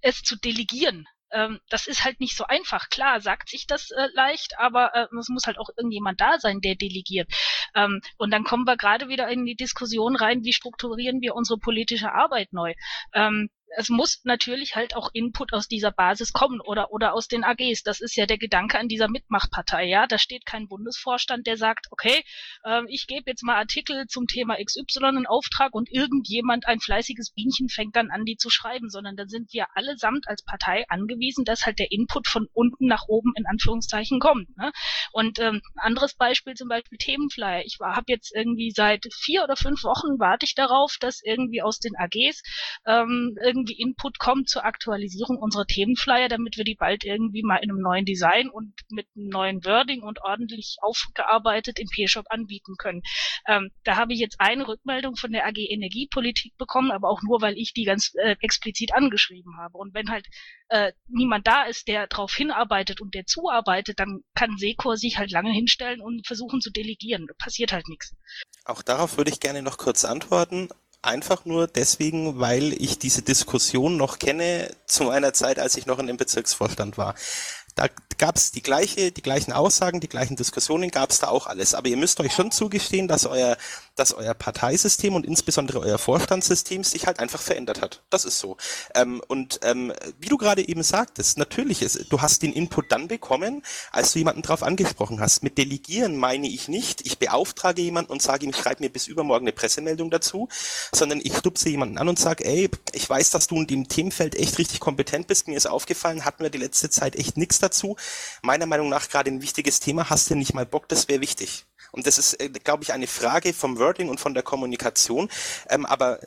es zu delegieren ähm, das ist halt nicht so einfach. Klar, sagt sich das äh, leicht, aber äh, es muss halt auch irgendjemand da sein, der delegiert. Ähm, und dann kommen wir gerade wieder in die Diskussion rein, wie strukturieren wir unsere politische Arbeit neu. Ähm, es muss natürlich halt auch Input aus dieser Basis kommen oder, oder aus den AGs. Das ist ja der Gedanke an dieser Mitmachpartei. Ja, da steht kein Bundesvorstand, der sagt, okay, äh, ich gebe jetzt mal Artikel zum Thema XY in Auftrag und irgendjemand, ein fleißiges Bienchen, fängt dann an, die zu schreiben, sondern da sind wir allesamt als Partei angewiesen, dass halt der Input von unten nach oben in Anführungszeichen kommt. Ne? Und ähm, anderes Beispiel zum Beispiel Themenflyer. Ich habe jetzt irgendwie seit vier oder fünf Wochen warte ich darauf, dass irgendwie aus den AGs ähm, irgendwie irgendwie Input kommt zur Aktualisierung unserer Themenflyer, damit wir die bald irgendwie mal in einem neuen Design und mit einem neuen Wording und ordentlich aufgearbeitet im P-Shop anbieten können. Ähm, da habe ich jetzt eine Rückmeldung von der AG Energiepolitik bekommen, aber auch nur, weil ich die ganz äh, explizit angeschrieben habe. Und wenn halt äh, niemand da ist, der darauf hinarbeitet und der zuarbeitet, dann kann Secor sich halt lange hinstellen und versuchen zu delegieren. Da passiert halt nichts. Auch darauf würde ich gerne noch kurz antworten einfach nur deswegen, weil ich diese Diskussion noch kenne zu einer Zeit, als ich noch in dem Bezirksvorstand war. Da gab es die gleiche, die gleichen Aussagen, die gleichen Diskussionen, gab es da auch alles. Aber ihr müsst euch schon zugestehen, dass euer, dass euer Parteisystem und insbesondere euer Vorstandssystem sich halt einfach verändert hat. Das ist so. Ähm, und ähm, wie du gerade eben sagtest, natürlich ist, du hast den Input dann bekommen, als du jemanden drauf angesprochen hast. Mit Delegieren meine ich nicht, ich beauftrage jemanden und sage ihm, schreib mir bis übermorgen eine Pressemeldung dazu, sondern ich stupse jemanden an und sage, ey, ich weiß, dass du in dem Themenfeld echt richtig kompetent bist, mir ist aufgefallen, hatten wir die letzte Zeit echt nichts dazu. Meiner Meinung nach gerade ein wichtiges Thema, hast du nicht mal Bock, das wäre wichtig. Und das ist, äh, glaube ich, eine Frage vom Wording und von der Kommunikation. Ähm, aber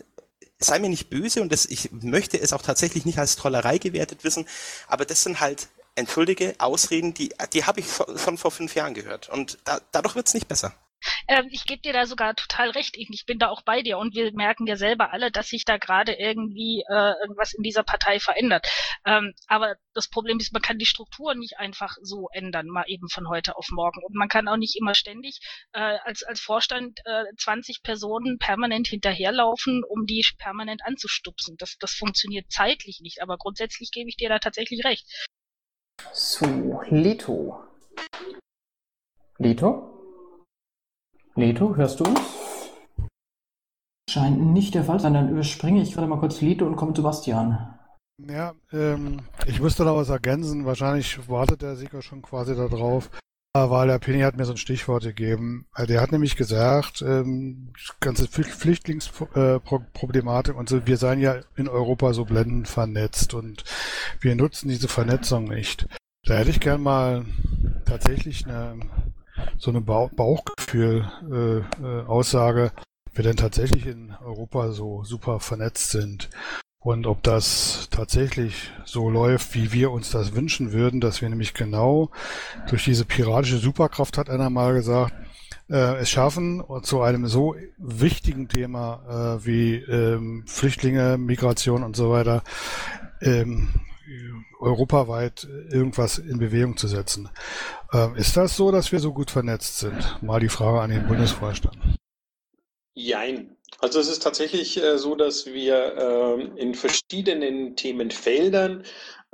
sei mir nicht böse und das, ich möchte es auch tatsächlich nicht als Trollerei gewertet wissen, aber das sind halt, entschuldige, Ausreden, die, die habe ich schon vor fünf Jahren gehört. Und da, dadurch wird es nicht besser. Ähm, ich gebe dir da sogar total recht. Ich, bin da auch bei dir und wir merken ja selber alle, dass sich da gerade irgendwie äh, irgendwas in dieser Partei verändert. Ähm, aber das Problem ist, man kann die Struktur nicht einfach so ändern, mal eben von heute auf morgen. Und man kann auch nicht immer ständig äh, als, als Vorstand äh, 20 Personen permanent hinterherlaufen, um die permanent anzustupsen. Das, das funktioniert zeitlich nicht, aber grundsätzlich gebe ich dir da tatsächlich recht. So, Leto. Leto? Leto, hörst du uns? Scheint nicht der Fall sein, dann überspringe ich gerade mal kurz Leto und komme zu Bastian. Ja, ähm, ich müsste da was ergänzen. Wahrscheinlich wartet der Sieger schon quasi darauf, weil der Penny hat mir so ein Stichwort gegeben. Äh, der hat nämlich gesagt, ähm, ganze Flüchtlingsproblematik und so, wir seien ja in Europa so blendend vernetzt und wir nutzen diese Vernetzung nicht. Da hätte ich gern mal tatsächlich eine so eine ba Bauchgefühl-Aussage, äh, äh, wir denn tatsächlich in Europa so super vernetzt sind. Und ob das tatsächlich so läuft, wie wir uns das wünschen würden, dass wir nämlich genau durch diese piratische Superkraft, hat einer mal gesagt, äh, es schaffen, zu einem so wichtigen Thema äh, wie ähm, Flüchtlinge, Migration und so weiter, ähm, europaweit irgendwas in Bewegung zu setzen. Ähm, ist das so, dass wir so gut vernetzt sind? Mal die Frage an den Bundesvorstand. Jein. Also es ist tatsächlich äh, so, dass wir äh, in verschiedenen Themenfeldern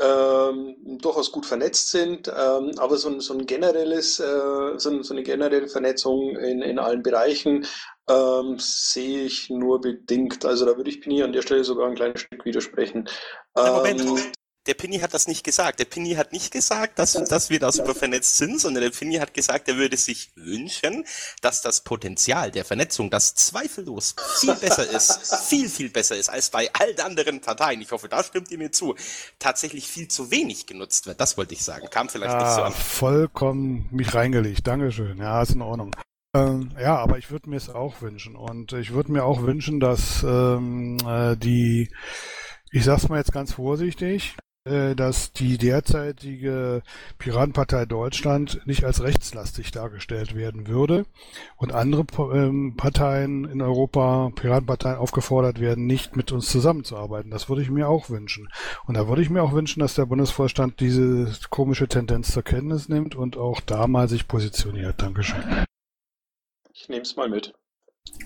ähm, durchaus gut vernetzt sind, ähm, aber so ein, so ein generelles, äh, so, so, eine generelle Vernetzung in, in allen Bereichen ähm, sehe ich nur bedingt. Also da würde ich Pini an der Stelle sogar ein kleines Stück widersprechen. Moment, ähm, der Pinny hat das nicht gesagt. Der Pinny hat nicht gesagt, dass, dass wir da super vernetzt sind, sondern der Pinny hat gesagt, er würde sich wünschen, dass das Potenzial der Vernetzung, das zweifellos viel besser ist, viel, viel besser ist als bei allen anderen Parteien. Ich hoffe, da stimmt ihr mir zu. Tatsächlich viel zu wenig genutzt wird. Das wollte ich sagen. Kam vielleicht ja, nicht so an. Vollkommen mich reingelegt. Dankeschön. Ja, ist in Ordnung. Ähm, ja, aber ich würde mir es auch wünschen. Und ich würde mir auch wünschen, dass ähm, äh, die, ich sag's mal jetzt ganz vorsichtig, dass die derzeitige Piratenpartei Deutschland nicht als rechtslastig dargestellt werden würde und andere ähm, Parteien in Europa, Piratenparteien aufgefordert werden, nicht mit uns zusammenzuarbeiten. Das würde ich mir auch wünschen. Und da würde ich mir auch wünschen, dass der Bundesvorstand diese komische Tendenz zur Kenntnis nimmt und auch da mal sich positioniert. Dankeschön. Ich nehme es mal mit.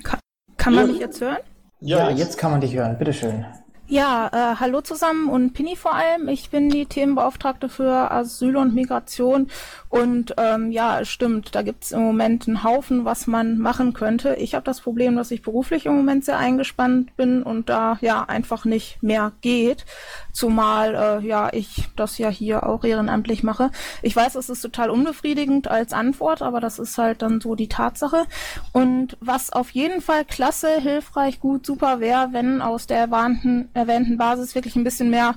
Kann, kann man mich jetzt hören? Ja, ja jetzt kann man dich hören. Bitteschön. Ja, äh, hallo zusammen und Pini vor allem. Ich bin die Themenbeauftragte für Asyl und Migration und ähm, ja, stimmt, da gibt's im Moment einen Haufen, was man machen könnte. Ich habe das Problem, dass ich beruflich im Moment sehr eingespannt bin und da ja einfach nicht mehr geht, zumal äh, ja ich das ja hier auch ehrenamtlich mache. Ich weiß, es ist total unbefriedigend als Antwort, aber das ist halt dann so die Tatsache. Und was auf jeden Fall klasse, hilfreich, gut, super wäre, wenn aus der erwähnten erwähnten Basis wirklich ein bisschen mehr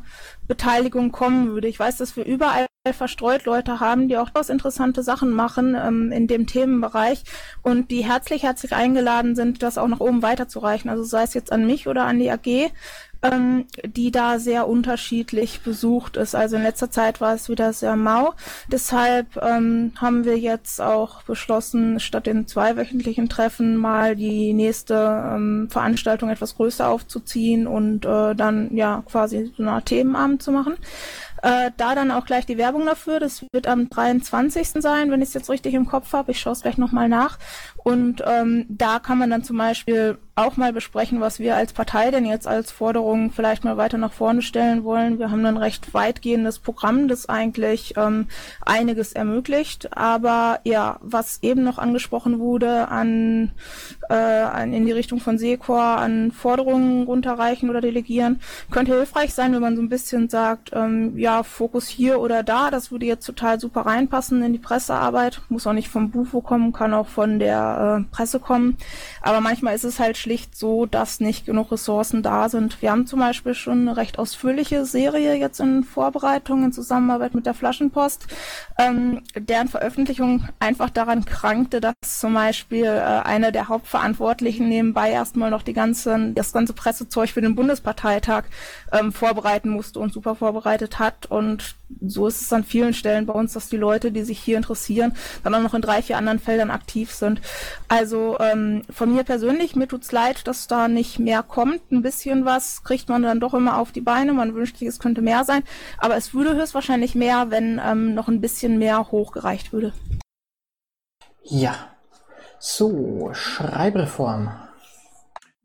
Beteiligung kommen würde. Ich weiß, dass wir überall verstreut Leute haben, die auch durchaus interessante Sachen machen ähm, in dem Themenbereich und die herzlich, herzlich eingeladen sind, das auch nach oben weiterzureichen. Also sei es jetzt an mich oder an die AG ähm, die da sehr unterschiedlich besucht ist. Also in letzter Zeit war es wieder sehr mau. Deshalb ähm, haben wir jetzt auch beschlossen, statt den zweiwöchentlichen Treffen mal die nächste ähm, Veranstaltung etwas größer aufzuziehen und äh, dann ja quasi so eine Art Themenabend zu machen. Äh, da dann auch gleich die Werbung dafür. Das wird am 23. sein, wenn ich es jetzt richtig im Kopf habe. Ich schaue es gleich nochmal nach. Und ähm, da kann man dann zum Beispiel auch mal besprechen, was wir als Partei denn jetzt als Forderung vielleicht mal weiter nach vorne stellen wollen. Wir haben ein recht weitgehendes Programm, das eigentlich ähm, einiges ermöglicht. Aber ja, was eben noch angesprochen wurde an, äh, an in die Richtung von Secor, an Forderungen runterreichen oder delegieren, könnte hilfreich sein, wenn man so ein bisschen sagt, ähm, ja, Fokus hier oder da, das würde jetzt total super reinpassen in die Pressearbeit. Muss auch nicht vom Bufo kommen, kann auch von der äh, Presse kommen. Aber manchmal ist es halt schlicht so, dass nicht genug Ressourcen da sind. Wir haben zum Beispiel schon eine recht ausführliche Serie jetzt in Vorbereitung in Zusammenarbeit mit der Flaschenpost, ähm, deren Veröffentlichung einfach daran krankte, dass zum Beispiel äh, einer der Hauptverantwortlichen nebenbei erstmal noch die ganzen, das ganze Pressezeug für den Bundesparteitag ähm, vorbereiten musste und super vorbereitet hat. Und so ist es an vielen Stellen bei uns, dass die Leute, die sich hier interessieren, dann auch noch in drei, vier anderen Feldern aktiv sind. Also ähm, von mir persönlich, mir tut's leid, dass da nicht mehr kommt. Ein bisschen was kriegt man dann doch immer auf die Beine. Man wünscht sich, es könnte mehr sein. Aber es würde höchstwahrscheinlich mehr, wenn ähm, noch ein bisschen mehr hochgereicht würde. Ja. So, Schreibreform.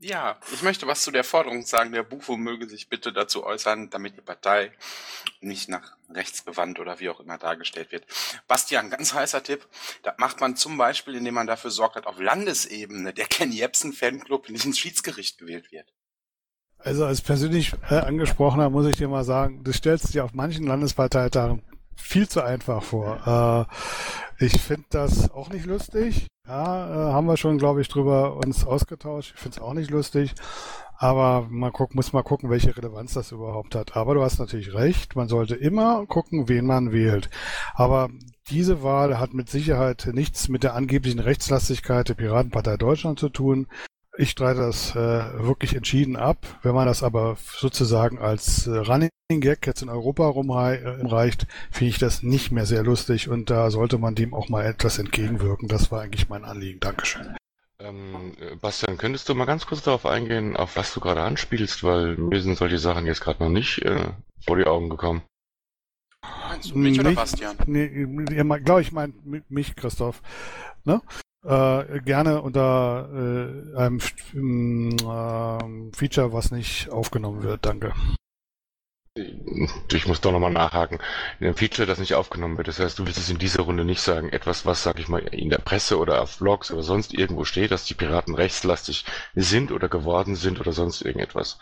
Ja, ich möchte was zu der Forderung sagen. Der Bufo möge sich bitte dazu äußern, damit die Partei nicht nach rechts bewandt oder wie auch immer dargestellt wird. Bastian, ganz heißer Tipp. Das macht man zum Beispiel, indem man dafür sorgt, dass auf Landesebene der Ken Jebsen Fanclub nicht ins Schiedsgericht gewählt wird. Also als persönlich äh, angesprochener muss ich dir mal sagen, das stellt sich auf manchen Landesparteitagen viel zu einfach vor. Äh, ich finde das auch nicht lustig. Ja, äh, haben wir schon, glaube ich, drüber uns ausgetauscht. Ich finde es auch nicht lustig. Aber man guck, muss mal gucken, welche Relevanz das überhaupt hat. Aber du hast natürlich recht, man sollte immer gucken, wen man wählt. Aber diese Wahl hat mit Sicherheit nichts mit der angeblichen Rechtslastigkeit der Piratenpartei Deutschland zu tun. Ich streite das äh, wirklich entschieden ab. Wenn man das aber sozusagen als äh, Running Gag jetzt in Europa rumreicht, äh, finde ich das nicht mehr sehr lustig und da sollte man dem auch mal etwas entgegenwirken. Das war eigentlich mein Anliegen. Dankeschön. Ähm, äh, Bastian, könntest du mal ganz kurz darauf eingehen, auf was du gerade anspielst, weil mir sind solche Sachen jetzt gerade noch nicht äh, vor die Augen gekommen. Meinst du mich oder Bastian? Nee, glaube ich, mein mich, Christoph. Ne? Äh, gerne unter äh, einem äh, Feature, was nicht aufgenommen wird. Danke. Ich muss doch nochmal nachhaken. In einem Feature, das nicht aufgenommen wird. Das heißt, du willst es in dieser Runde nicht sagen. Etwas, was, sag ich mal, in der Presse oder auf Blogs oder sonst irgendwo steht, dass die Piraten rechtslastig sind oder geworden sind oder sonst irgendetwas.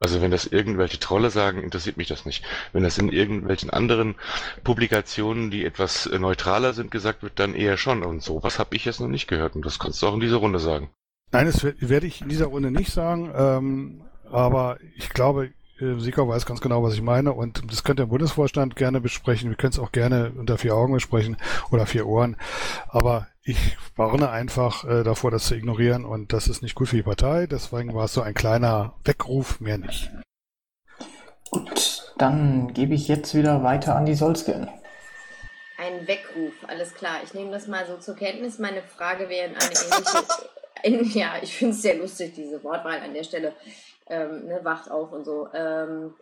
Also wenn das irgendwelche Trolle sagen, interessiert mich das nicht. Wenn das in irgendwelchen anderen Publikationen, die etwas äh, neutraler sind, gesagt wird, dann eher schon. Und sowas habe ich jetzt noch nicht gehört. Und das kannst du auch in dieser Runde sagen. Nein, das werde ich in dieser Runde nicht sagen. Ähm, aber ich glaube, Sieger weiß ganz genau, was ich meine. Und das könnt ihr im Bundesvorstand gerne besprechen. Wir können es auch gerne unter vier Augen besprechen oder vier Ohren. Aber ich warne einfach äh, davor, das zu ignorieren. Und das ist nicht gut für die Partei. Deswegen war es so ein kleiner Weckruf, mehr nicht. Gut, dann gebe ich jetzt wieder weiter an die Solsken. Ein Weckruf, alles klar. Ich nehme das mal so zur Kenntnis. Meine Frage wäre in eine ähnliche. In, ja, ich finde es sehr lustig, diese Wortwahl an der Stelle ähm, ne, wacht auf und so. Ähm,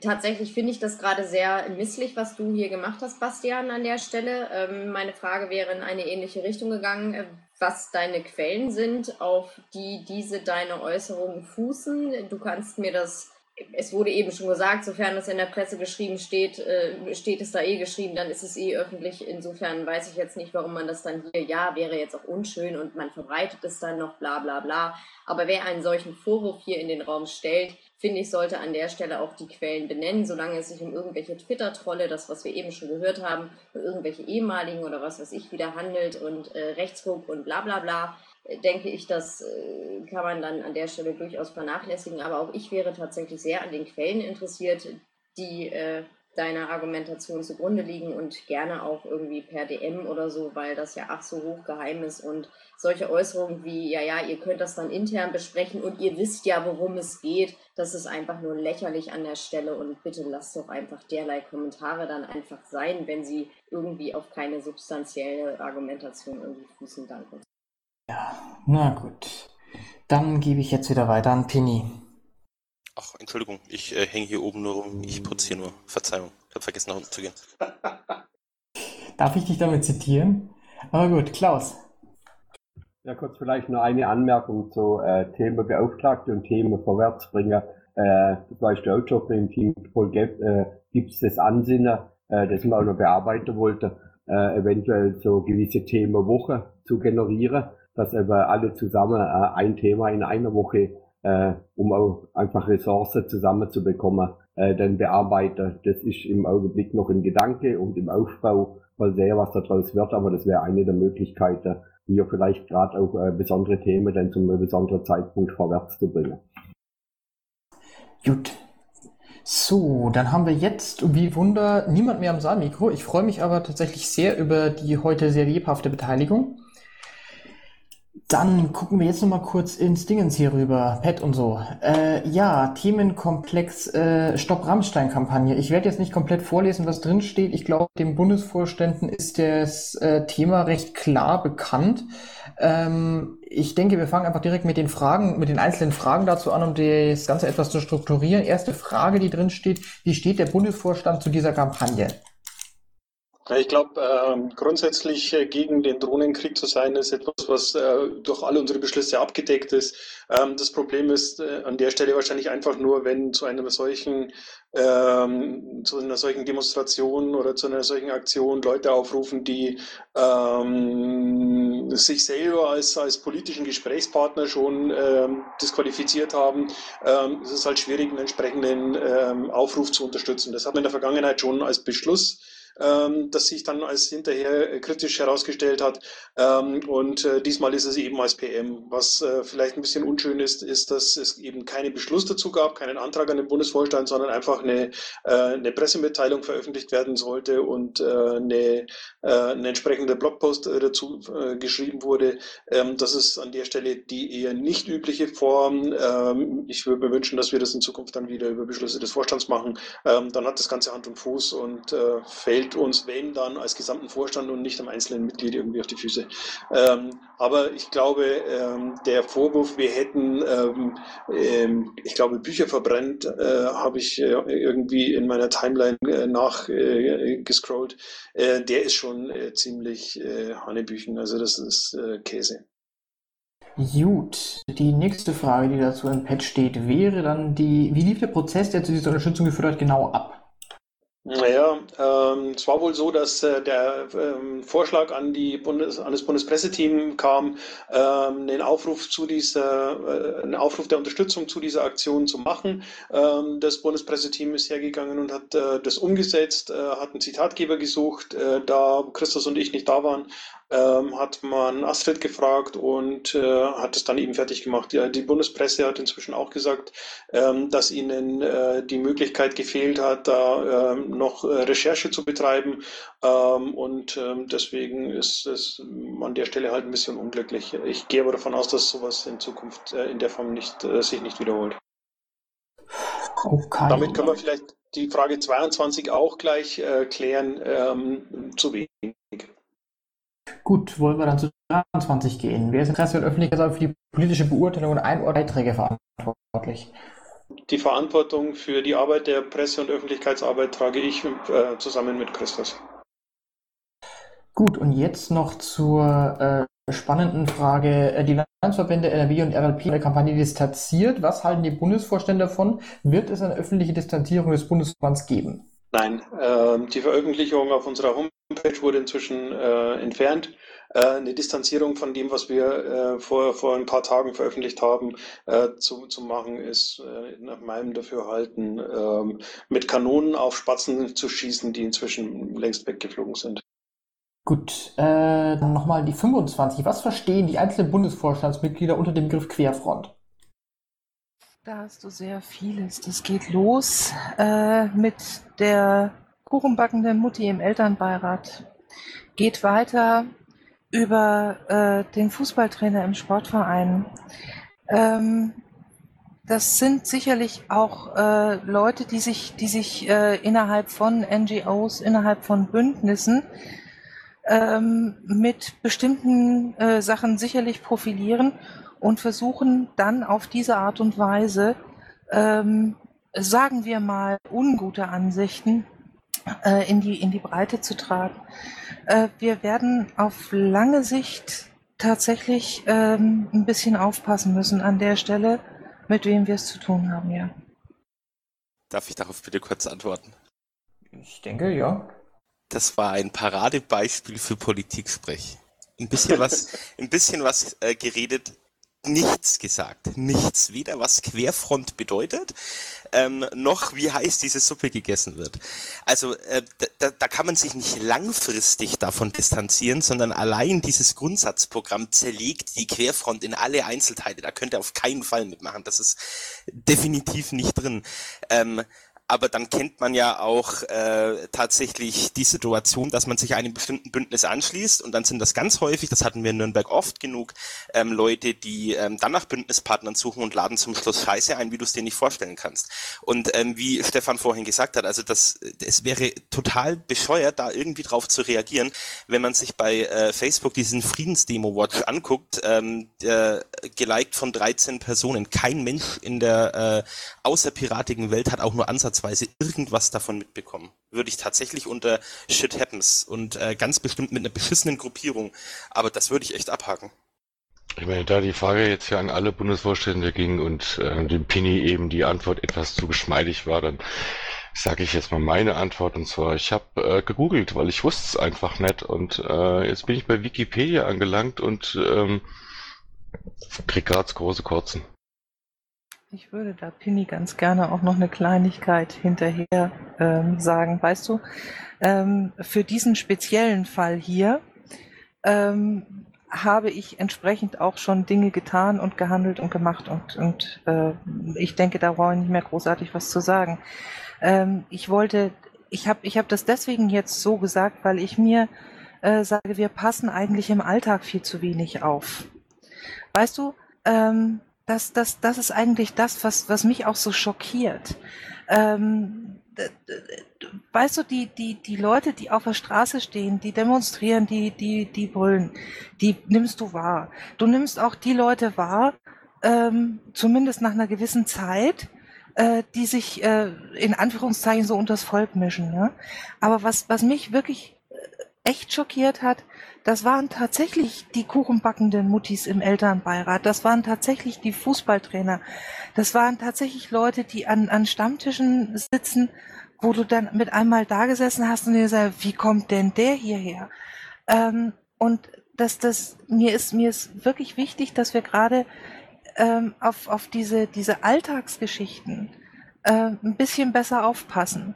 tatsächlich finde ich das gerade sehr misslich, was du hier gemacht hast, Bastian, an der Stelle. Ähm, meine Frage wäre in eine ähnliche Richtung gegangen, äh, was deine Quellen sind, auf die diese deine Äußerungen fußen. Du kannst mir das es wurde eben schon gesagt, sofern es in der Presse geschrieben steht, äh, steht es da eh geschrieben, dann ist es eh öffentlich. Insofern weiß ich jetzt nicht, warum man das dann hier, ja, wäre jetzt auch unschön und man verbreitet es dann noch, bla bla bla. Aber wer einen solchen Vorwurf hier in den Raum stellt, finde ich, sollte an der Stelle auch die Quellen benennen, solange es sich um irgendwelche Twitter-Trolle, das, was wir eben schon gehört haben, um irgendwelche ehemaligen oder was weiß ich wieder handelt und äh, Rechtsruck und bla bla bla denke ich, das äh, kann man dann an der Stelle durchaus vernachlässigen. Aber auch ich wäre tatsächlich sehr an den Quellen interessiert, die äh, deiner Argumentation zugrunde liegen und gerne auch irgendwie per DM oder so, weil das ja ach so hoch geheim ist und solche Äußerungen wie, ja, ja, ihr könnt das dann intern besprechen und ihr wisst ja, worum es geht, das ist einfach nur lächerlich an der Stelle und bitte lasst doch einfach derlei Kommentare dann einfach sein, wenn sie irgendwie auf keine substanzielle Argumentation irgendwie fußen. Danke. Ja, na gut. Dann gebe ich jetzt wieder weiter an Penny. Ach, Entschuldigung, ich äh, hänge hier oben nur rum. Ich putze hier nur. Verzeihung, ich habe vergessen, nach unten zu gehen. Darf ich dich damit zitieren? Aber gut, Klaus. Ja, kurz vielleicht nur eine Anmerkung zu äh, Themenbeauftragte und Themenvorwärtsbringer. Äh, das weißt du auch schon, im Team voll äh, gibt es das Ansinnen, äh, das man auch noch bearbeiten wollte, äh, eventuell so gewisse Themenwoche zu generieren dass aber alle zusammen äh, ein Thema in einer Woche, äh, um auch einfach Ressourcen zusammenzubekommen, äh, dann bearbeiten. Das ist im Augenblick noch ein Gedanke und im Aufbau mal sehen, was daraus wird, aber das wäre eine der Möglichkeiten, hier vielleicht gerade auch äh, besondere Themen dann zum besonderen Zeitpunkt vorwärts zu bringen. Gut. So, dann haben wir jetzt, wie Wunder, niemand mehr am Saalmikro. Ich freue mich aber tatsächlich sehr über die heute sehr lebhafte Beteiligung. Dann gucken wir jetzt noch mal kurz ins Dingens hier rüber, Pet und so. Äh, ja, Themenkomplex äh, Stopp Rammstein-Kampagne. Ich werde jetzt nicht komplett vorlesen, was drin steht. Ich glaube, dem Bundesvorständen ist das äh, Thema recht klar bekannt. Ähm, ich denke, wir fangen einfach direkt mit den Fragen, mit den einzelnen Fragen dazu an, um das Ganze etwas zu strukturieren. Erste Frage, die drin steht: Wie steht der Bundesvorstand zu dieser Kampagne? Ich glaube, äh, grundsätzlich gegen den Drohnenkrieg zu sein, ist etwas, was äh, durch alle unsere Beschlüsse abgedeckt ist. Ähm, das Problem ist äh, an der Stelle wahrscheinlich einfach nur, wenn zu einer solchen ähm, zu einer solchen Demonstration oder zu einer solchen Aktion Leute aufrufen, die ähm, sich selber als, als politischen Gesprächspartner schon ähm, disqualifiziert haben, ähm, ist es halt schwierig, einen entsprechenden ähm, Aufruf zu unterstützen. Das hat man in der Vergangenheit schon als Beschluss ähm, das sich dann als hinterher äh, kritisch herausgestellt hat. Ähm, und äh, diesmal ist es eben als PM. Was äh, vielleicht ein bisschen unschön ist, ist, dass es eben keinen Beschluss dazu gab, keinen Antrag an den Bundesvorstand, sondern einfach eine, äh, eine Pressemitteilung veröffentlicht werden sollte und äh, eine, äh, ein entsprechender Blogpost dazu geschrieben wurde. Ähm, das ist an der Stelle die eher nicht übliche Form. Ähm, ich würde mir wünschen, dass wir das in Zukunft dann wieder über Beschlüsse des Vorstands machen. Ähm, dann hat das Ganze Hand und Fuß und fällt fällt uns, wenn dann, als gesamten Vorstand und nicht am einzelnen Mitglied irgendwie auf die Füße. Ähm, aber ich glaube, ähm, der Vorwurf, wir hätten, ähm, ähm ich glaube, Bücher verbrennt, äh, habe ich äh, irgendwie in meiner Timeline äh, nachgescrollt, äh, äh, der ist schon äh, ziemlich Hanebüchen. Also das ist Käse. Gut, die nächste Frage, die dazu im Pad steht, wäre dann die, wie lief der Prozess, der zu dieser Unterstützung geführt hat, genau ab? Naja, ähm, es war wohl so, dass äh, der ähm, Vorschlag an, die Bundes-, an das Bundespresseteam kam, ähm, einen Aufruf zu dieser, äh, einen Aufruf der Unterstützung zu dieser Aktion zu machen. Ähm, das Bundespresseteam ist hergegangen und hat äh, das umgesetzt, äh, hat einen Zitatgeber gesucht. Äh, da Christus und ich nicht da waren, ähm, hat man Astrid gefragt und äh, hat es dann eben fertig gemacht. Ja, die Bundespresse hat inzwischen auch gesagt, ähm, dass ihnen äh, die Möglichkeit gefehlt hat, da ähm, noch äh, Recherche zu betreiben. Ähm, und ähm, deswegen ist es an der Stelle halt ein bisschen unglücklich. Ich gehe aber davon aus, dass sowas in Zukunft äh, in der Form nicht, äh, sich nicht wiederholt. Okay. Damit können wir vielleicht die Frage 22 auch gleich äh, klären. Ähm, zu wenig. Gut, wollen wir dann zu 23 gehen. Wer ist Interesse und Öffentlichkeit für die politische Beurteilung und Einordnung verantwortlich? Die Verantwortung für die Arbeit der Presse- und Öffentlichkeitsarbeit trage ich äh, zusammen mit Christus. Gut, und jetzt noch zur äh, spannenden Frage. Äh, die Landesverbände NRW und RLP haben eine Kampagne distanziert. Was halten die Bundesvorstände davon? Wird es eine öffentliche Distanzierung des Bundesverbands geben? Nein, äh, die Veröffentlichung auf unserer Homepage wurde inzwischen äh, entfernt. Äh, eine Distanzierung von dem, was wir äh, vor, vor ein paar Tagen veröffentlicht haben, äh, zu, zu machen, ist nach meinem Dafürhalten ähm, mit Kanonen auf Spatzen zu schießen, die inzwischen längst weggeflogen sind. Gut, äh, dann nochmal die 25. Was verstehen die einzelnen Bundesvorstandsmitglieder unter dem Begriff Querfront? Da hast du sehr vieles. Das geht los äh, mit der kuchenbackenden Mutti im Elternbeirat. Geht weiter über äh, den Fußballtrainer im Sportverein. Ähm, das sind sicherlich auch äh, Leute, die sich, die sich äh, innerhalb von NGOs, innerhalb von Bündnissen ähm, mit bestimmten äh, Sachen sicherlich profilieren und versuchen dann auf diese Art und Weise, ähm, sagen wir mal, ungute Ansichten äh, in, die, in die Breite zu tragen. Äh, wir werden auf lange Sicht tatsächlich ähm, ein bisschen aufpassen müssen an der Stelle, mit wem wir es zu tun haben, ja. Darf ich darauf bitte kurz antworten? Ich denke, ja. Das war ein Paradebeispiel für Politik-Sprech. Ein bisschen was, ein bisschen was äh, geredet, nichts gesagt. Nichts. Weder was Querfront bedeutet, ähm, noch wie heiß diese Suppe gegessen wird. Also äh, da, da kann man sich nicht langfristig davon distanzieren, sondern allein dieses Grundsatzprogramm zerlegt die Querfront in alle Einzelteile. Da könnt ihr auf keinen Fall mitmachen. Das ist definitiv nicht drin. Ähm, aber dann kennt man ja auch äh, tatsächlich die Situation, dass man sich einem bestimmten Bündnis anschließt und dann sind das ganz häufig, das hatten wir in Nürnberg oft genug, ähm, Leute, die ähm, dann nach Bündnispartnern suchen und laden zum Schluss Scheiße ein, wie du es dir nicht vorstellen kannst. Und ähm, wie Stefan vorhin gesagt hat, also das, es wäre total bescheuert, da irgendwie drauf zu reagieren, wenn man sich bei äh, Facebook diesen Friedensdemo-Watch anguckt, ähm, der, geliked von 13 Personen. Kein Mensch in der äh, außerpiratigen Welt hat auch nur Ansatz ansatzweise irgendwas davon mitbekommen. Würde ich tatsächlich unter Shit Happens und äh, ganz bestimmt mit einer beschissenen Gruppierung. Aber das würde ich echt abhaken. Ich meine, da die Frage jetzt ja an alle Bundesvorstände ging und äh, dem Pini eben die Antwort etwas zu geschmeidig war, dann sage ich jetzt mal meine Antwort und zwar, ich habe äh, gegoogelt, weil ich wusste es einfach nicht und äh, jetzt bin ich bei Wikipedia angelangt und ähm, krieg grad große Kurzen. Ich würde da Pini ganz gerne auch noch eine Kleinigkeit hinterher ähm, sagen. Weißt du, ähm, für diesen speziellen Fall hier ähm, habe ich entsprechend auch schon Dinge getan und gehandelt und gemacht und, und äh, ich denke, da brauche ich nicht mehr großartig was zu sagen. Ähm, ich wollte, ich habe ich hab das deswegen jetzt so gesagt, weil ich mir äh, sage, wir passen eigentlich im Alltag viel zu wenig auf. Weißt du, ähm, das, das, das ist eigentlich das, was, was mich auch so schockiert. Ähm, weißt du, die, die, die Leute, die auf der Straße stehen, die demonstrieren, die, die, die brüllen, die nimmst du wahr. Du nimmst auch die Leute wahr, ähm, zumindest nach einer gewissen Zeit, äh, die sich äh, in Anführungszeichen so unters Volk mischen. Ne? Aber was, was mich wirklich äh, echt schockiert hat, das waren tatsächlich die kuchenbackenden Muttis im Elternbeirat. Das waren tatsächlich die Fußballtrainer. Das waren tatsächlich Leute, die an, an Stammtischen sitzen, wo du dann mit einmal da gesessen hast und dir sagst, wie kommt denn der hierher? Ähm, und das, das, mir ist, mir ist wirklich wichtig, dass wir gerade ähm, auf, auf diese, diese Alltagsgeschichten äh, ein bisschen besser aufpassen.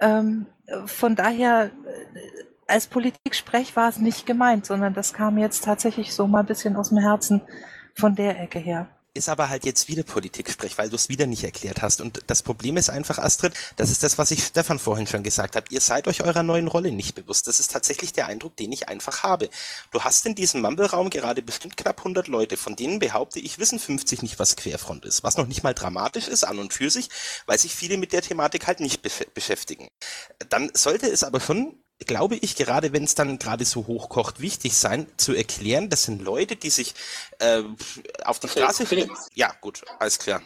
Ähm, von daher als Politik-Sprech war es nicht gemeint, sondern das kam jetzt tatsächlich so mal ein bisschen aus dem Herzen von der Ecke her ist aber halt jetzt wieder Politik-Sprech, weil du es wieder nicht erklärt hast. Und das Problem ist einfach, Astrid, das ist das, was ich Stefan vorhin schon gesagt habe. Ihr seid euch eurer neuen Rolle nicht bewusst. Das ist tatsächlich der Eindruck, den ich einfach habe. Du hast in diesem Mumble-Raum gerade bestimmt knapp 100 Leute, von denen behaupte ich, wissen 50 nicht, was Querfront ist. Was noch nicht mal dramatisch ist an und für sich, weil sich viele mit der Thematik halt nicht beschäftigen. Dann sollte es aber schon glaube ich, gerade wenn es dann gerade so hochkocht, wichtig sein, zu erklären, das sind Leute, die sich äh, auf die Straße... Okay, ja, gut, alles klar.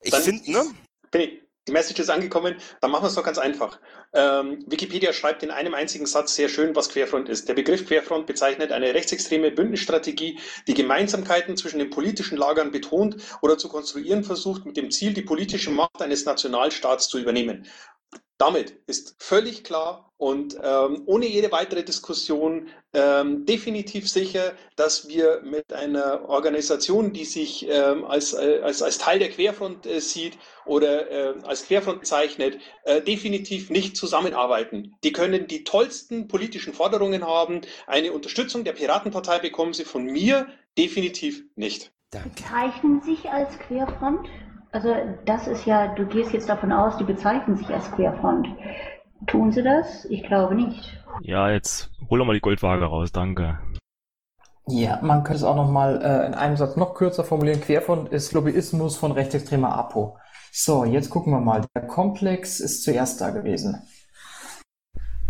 Ich finde, ne? Penny, Die Message ist angekommen, dann machen wir es doch ganz einfach. Ähm, Wikipedia schreibt in einem einzigen Satz sehr schön, was Querfront ist. Der Begriff Querfront bezeichnet eine rechtsextreme Bündnisstrategie, die Gemeinsamkeiten zwischen den politischen Lagern betont oder zu konstruieren versucht, mit dem Ziel, die politische Macht eines Nationalstaats zu übernehmen. Damit ist völlig klar und ähm, ohne jede weitere Diskussion ähm, definitiv sicher, dass wir mit einer Organisation, die sich ähm, als, äh, als, als Teil der Querfront äh, sieht oder äh, als Querfront bezeichnet, äh, definitiv nicht zusammenarbeiten. Die können die tollsten politischen Forderungen haben. Eine Unterstützung der Piratenpartei bekommen sie von mir definitiv nicht. Danke. Bezeichnen sich als Querfront? Also das ist ja, du gehst jetzt davon aus, die bezeichnen sich als Querfront. Tun sie das? Ich glaube nicht. Ja, jetzt hol doch mal die Goldwaage raus, danke. Ja, man könnte es auch nochmal äh, in einem Satz noch kürzer formulieren. Querfront ist Lobbyismus von rechtsextremer APO. So, jetzt gucken wir mal. Der Komplex ist zuerst da gewesen.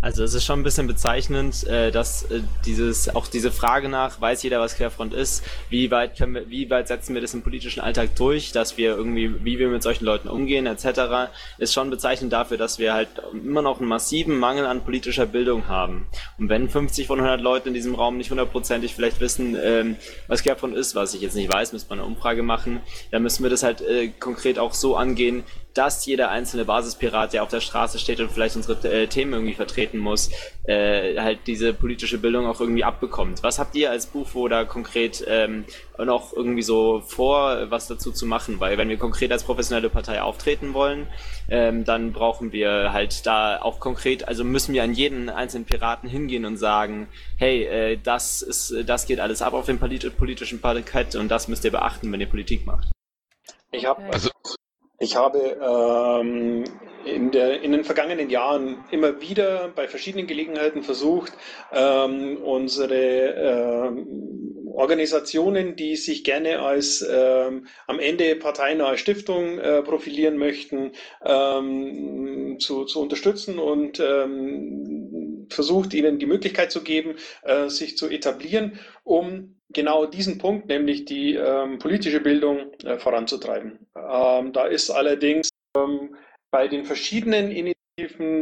Also es ist schon ein bisschen bezeichnend, äh, dass äh, dieses auch diese Frage nach, weiß jeder, was Querfront ist, wie weit können wir, wie weit setzen wir das im politischen Alltag durch, dass wir irgendwie, wie wir mit solchen Leuten umgehen, etc., ist schon bezeichnend dafür, dass wir halt immer noch einen massiven Mangel an politischer Bildung haben. Und wenn 50 von 100 Leuten in diesem Raum nicht hundertprozentig vielleicht wissen, ähm, was Querfront ist, was ich jetzt nicht weiß, müsste man eine Umfrage machen, dann müssen wir das halt äh, konkret auch so angehen, dass jeder einzelne Basispirat, der auf der Straße steht und vielleicht unsere äh, Themen irgendwie vertreten muss, äh, halt diese politische Bildung auch irgendwie abbekommt. Was habt ihr als Bufo da konkret ähm, noch irgendwie so vor, was dazu zu machen? Weil wenn wir konkret als professionelle Partei auftreten wollen, ähm, dann brauchen wir halt da auch konkret, also müssen wir an jeden einzelnen Piraten hingehen und sagen, hey, äh, das ist, das geht alles ab auf dem politischen Parkett und das müsst ihr beachten, wenn ihr Politik macht. Ich habe also ich habe ähm, in, der, in, den vergangenen Jahren immer wieder bei verschiedenen Gelegenheiten versucht, ähm, unsere ähm, Organisationen, die sich gerne als ähm, am Ende parteinahe Stiftung äh, profilieren möchten, ähm, zu, zu, unterstützen und ähm, versucht, ihnen die Möglichkeit zu geben, äh, sich zu etablieren, um genau diesen Punkt, nämlich die ähm, politische Bildung, äh, voranzutreiben. Ähm, da ist allerdings ähm, bei den verschiedenen Initiativen,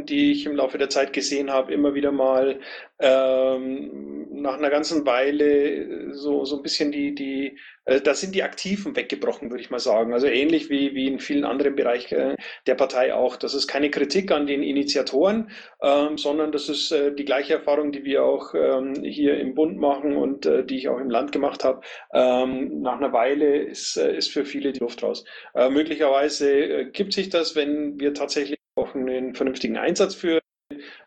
die ich im Laufe der Zeit gesehen habe, immer wieder mal ähm, nach einer ganzen Weile so, so ein bisschen die, die äh, da sind die Aktiven weggebrochen, würde ich mal sagen. Also ähnlich wie, wie in vielen anderen Bereichen der Partei auch. Das ist keine Kritik an den Initiatoren, ähm, sondern das ist äh, die gleiche Erfahrung, die wir auch ähm, hier im Bund machen und äh, die ich auch im Land gemacht habe. Ähm, nach einer Weile ist, äh, ist für viele die Luft raus. Äh, möglicherweise gibt sich das, wenn wir tatsächlich auch einen vernünftigen Einsatz für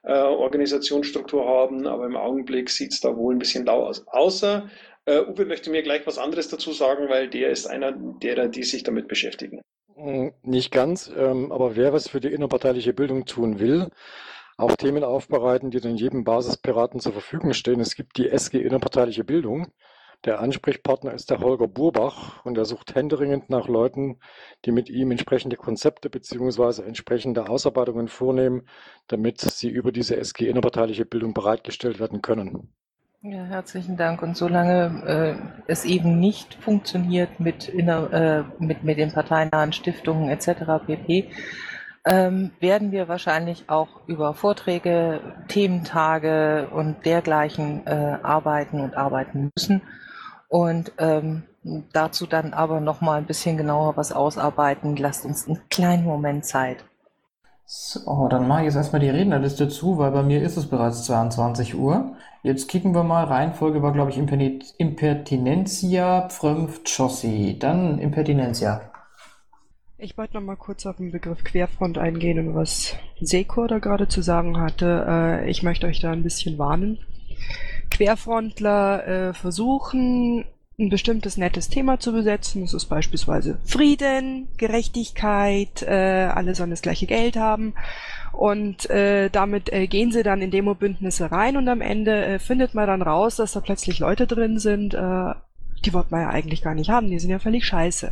äh, Organisationsstruktur haben, aber im Augenblick sieht es da wohl ein bisschen lau aus. Außer äh, Uwe möchte mir gleich was anderes dazu sagen, weil der ist einer derer, die sich damit beschäftigen. Hm, nicht ganz, ähm, aber wer was für die innerparteiliche Bildung tun will, auch Themen aufbereiten, die dann jedem Basispiraten zur Verfügung stehen. Es gibt die SG Innerparteiliche Bildung. Der Ansprechpartner ist der Holger Burbach und er sucht händeringend nach Leuten, die mit ihm entsprechende Konzepte beziehungsweise entsprechende Ausarbeitungen vornehmen, damit sie über diese SG innerparteiliche Bildung bereitgestellt werden können. Ja, herzlichen Dank. Und solange äh, es eben nicht funktioniert mit, inner, äh, mit, mit den parteinahen Stiftungen etc. pp., ähm, werden wir wahrscheinlich auch über Vorträge, Thementage und dergleichen äh, arbeiten und arbeiten müssen. Und ähm, dazu dann aber noch mal ein bisschen genauer was ausarbeiten. Lasst uns einen kleinen Moment Zeit. So, dann mache ich jetzt erstmal die Rednerliste zu, weil bei mir ist es bereits 22 Uhr. Jetzt kicken wir mal. Reihenfolge war, glaube ich, Impertinentia, Pfrömpf, Chossi. Dann Impertinentia. Ich wollte noch mal kurz auf den Begriff Querfront eingehen und was Sekor da gerade zu sagen hatte. Äh, ich möchte euch da ein bisschen warnen. Querfrontler äh, versuchen, ein bestimmtes nettes Thema zu besetzen. Das ist beispielsweise Frieden, Gerechtigkeit, äh, alle sollen das gleiche Geld haben. Und äh, damit äh, gehen sie dann in Demo-Bündnisse rein und am Ende äh, findet man dann raus, dass da plötzlich Leute drin sind, äh, die wollte man ja eigentlich gar nicht haben, die sind ja völlig scheiße.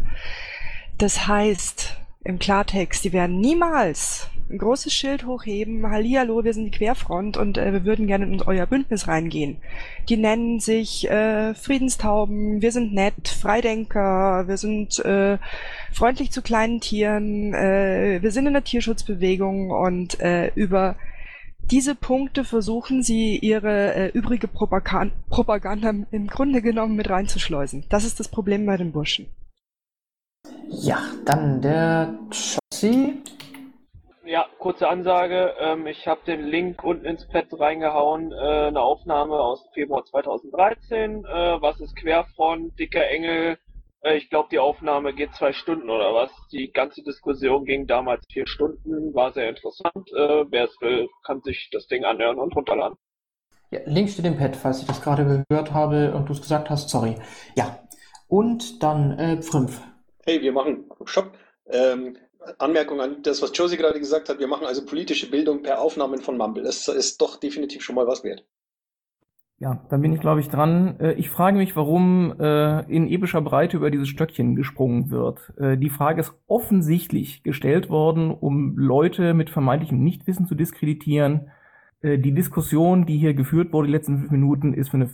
Das heißt, im Klartext, die werden niemals ein großes Schild hochheben, Hallihallo, wir sind die Querfront und äh, wir würden gerne in euer Bündnis reingehen. Die nennen sich äh, Friedenstauben, wir sind nett, Freidenker, wir sind äh, freundlich zu kleinen Tieren, äh, wir sind in der Tierschutzbewegung und äh, über diese Punkte versuchen sie ihre äh, übrige Propaganda, Propaganda im Grunde genommen mit reinzuschleusen. Das ist das Problem bei den Burschen. Ja, dann der Chossi. Ja, kurze Ansage. Ähm, ich habe den Link unten ins Pad reingehauen. Äh, eine Aufnahme aus Februar 2013. Äh, was ist Querfront? Dicker Engel. Äh, ich glaube, die Aufnahme geht zwei Stunden oder was. Die ganze Diskussion ging damals vier Stunden. War sehr interessant. Äh, Wer es will, kann sich das Ding anhören und runterladen. Ja, Link steht im Pad, falls ich das gerade gehört habe und du es gesagt hast. Sorry. Ja. Und dann äh, fünf. Hey, wir machen Shop. Ähm, Anmerkung an das, was Josie gerade gesagt hat. Wir machen also politische Bildung per Aufnahmen von Mumble. Das ist doch definitiv schon mal was wert. Ja, dann bin ich, glaube ich, dran. Äh, ich frage mich, warum äh, in epischer Breite über dieses Stöckchen gesprungen wird. Äh, die Frage ist offensichtlich gestellt worden, um Leute mit vermeintlichem Nichtwissen zu diskreditieren. Die Diskussion, die hier geführt wurde, die letzten fünf Minuten, ist für eine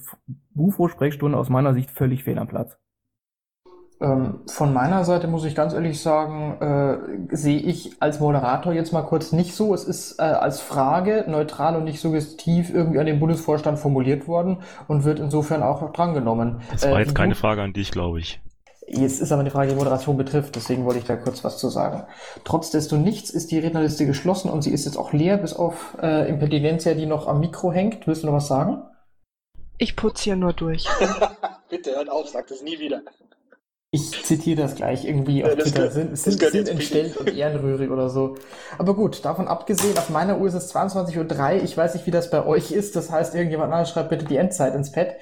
Bufo-Sprechstunde aus meiner Sicht völlig fehl am Platz. Ähm, von meiner Seite muss ich ganz ehrlich sagen, äh, sehe ich als Moderator jetzt mal kurz nicht so. Es ist äh, als Frage neutral und nicht suggestiv irgendwie an den Bundesvorstand formuliert worden und wird insofern auch drangenommen. Das war äh, jetzt keine Frage an dich, glaube ich. Jetzt ist aber eine Frage, die Moderation betrifft, deswegen wollte ich da kurz was zu sagen. Trotzdestonichts ist die Rednerliste geschlossen und sie ist jetzt auch leer, bis auf äh, Impedientia, die noch am Mikro hängt. Willst du noch was sagen? Ich putze hier nur durch. Bitte hört auf, sag das nie wieder. Ich zitiere das gleich irgendwie auf ja, Twitter. Sind, sind, sind entstellt und ehrenrührig oder so. Aber gut, davon abgesehen, auf meiner Uhr ist es 22.03 Uhr. Ich weiß nicht, wie das bei euch ist. Das heißt, irgendjemand anderes schreibt bitte die Endzeit ins Pad.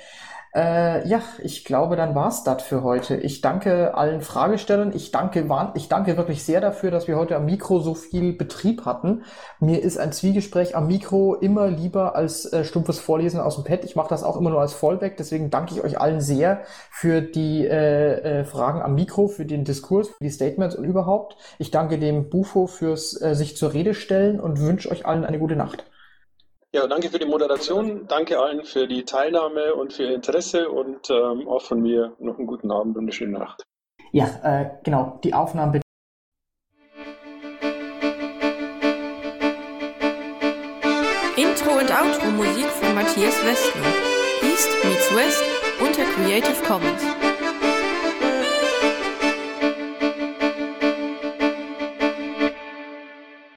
Äh, ja, ich glaube, dann war's das für heute. Ich danke allen Fragestellern. Ich danke, ich danke wirklich sehr dafür, dass wir heute am Mikro so viel Betrieb hatten. Mir ist ein Zwiegespräch am Mikro immer lieber als äh, stumpfes Vorlesen aus dem Pad. Ich mache das auch immer nur als Fallback. Deswegen danke ich euch allen sehr für die äh, äh, Fragen am Mikro, für den Diskurs, für die Statements und überhaupt. Ich danke dem Bufo fürs äh, sich zur Rede stellen und wünsche euch allen eine gute Nacht. Ja, danke für die Moderation, danke allen für die Teilnahme und für Ihr Interesse und ähm, auch von mir noch einen guten Abend und eine schöne Nacht. Ja, äh, genau, die Aufnahme Intro und Outro Musik von Matthias Westner. East meets West unter Creative Commons.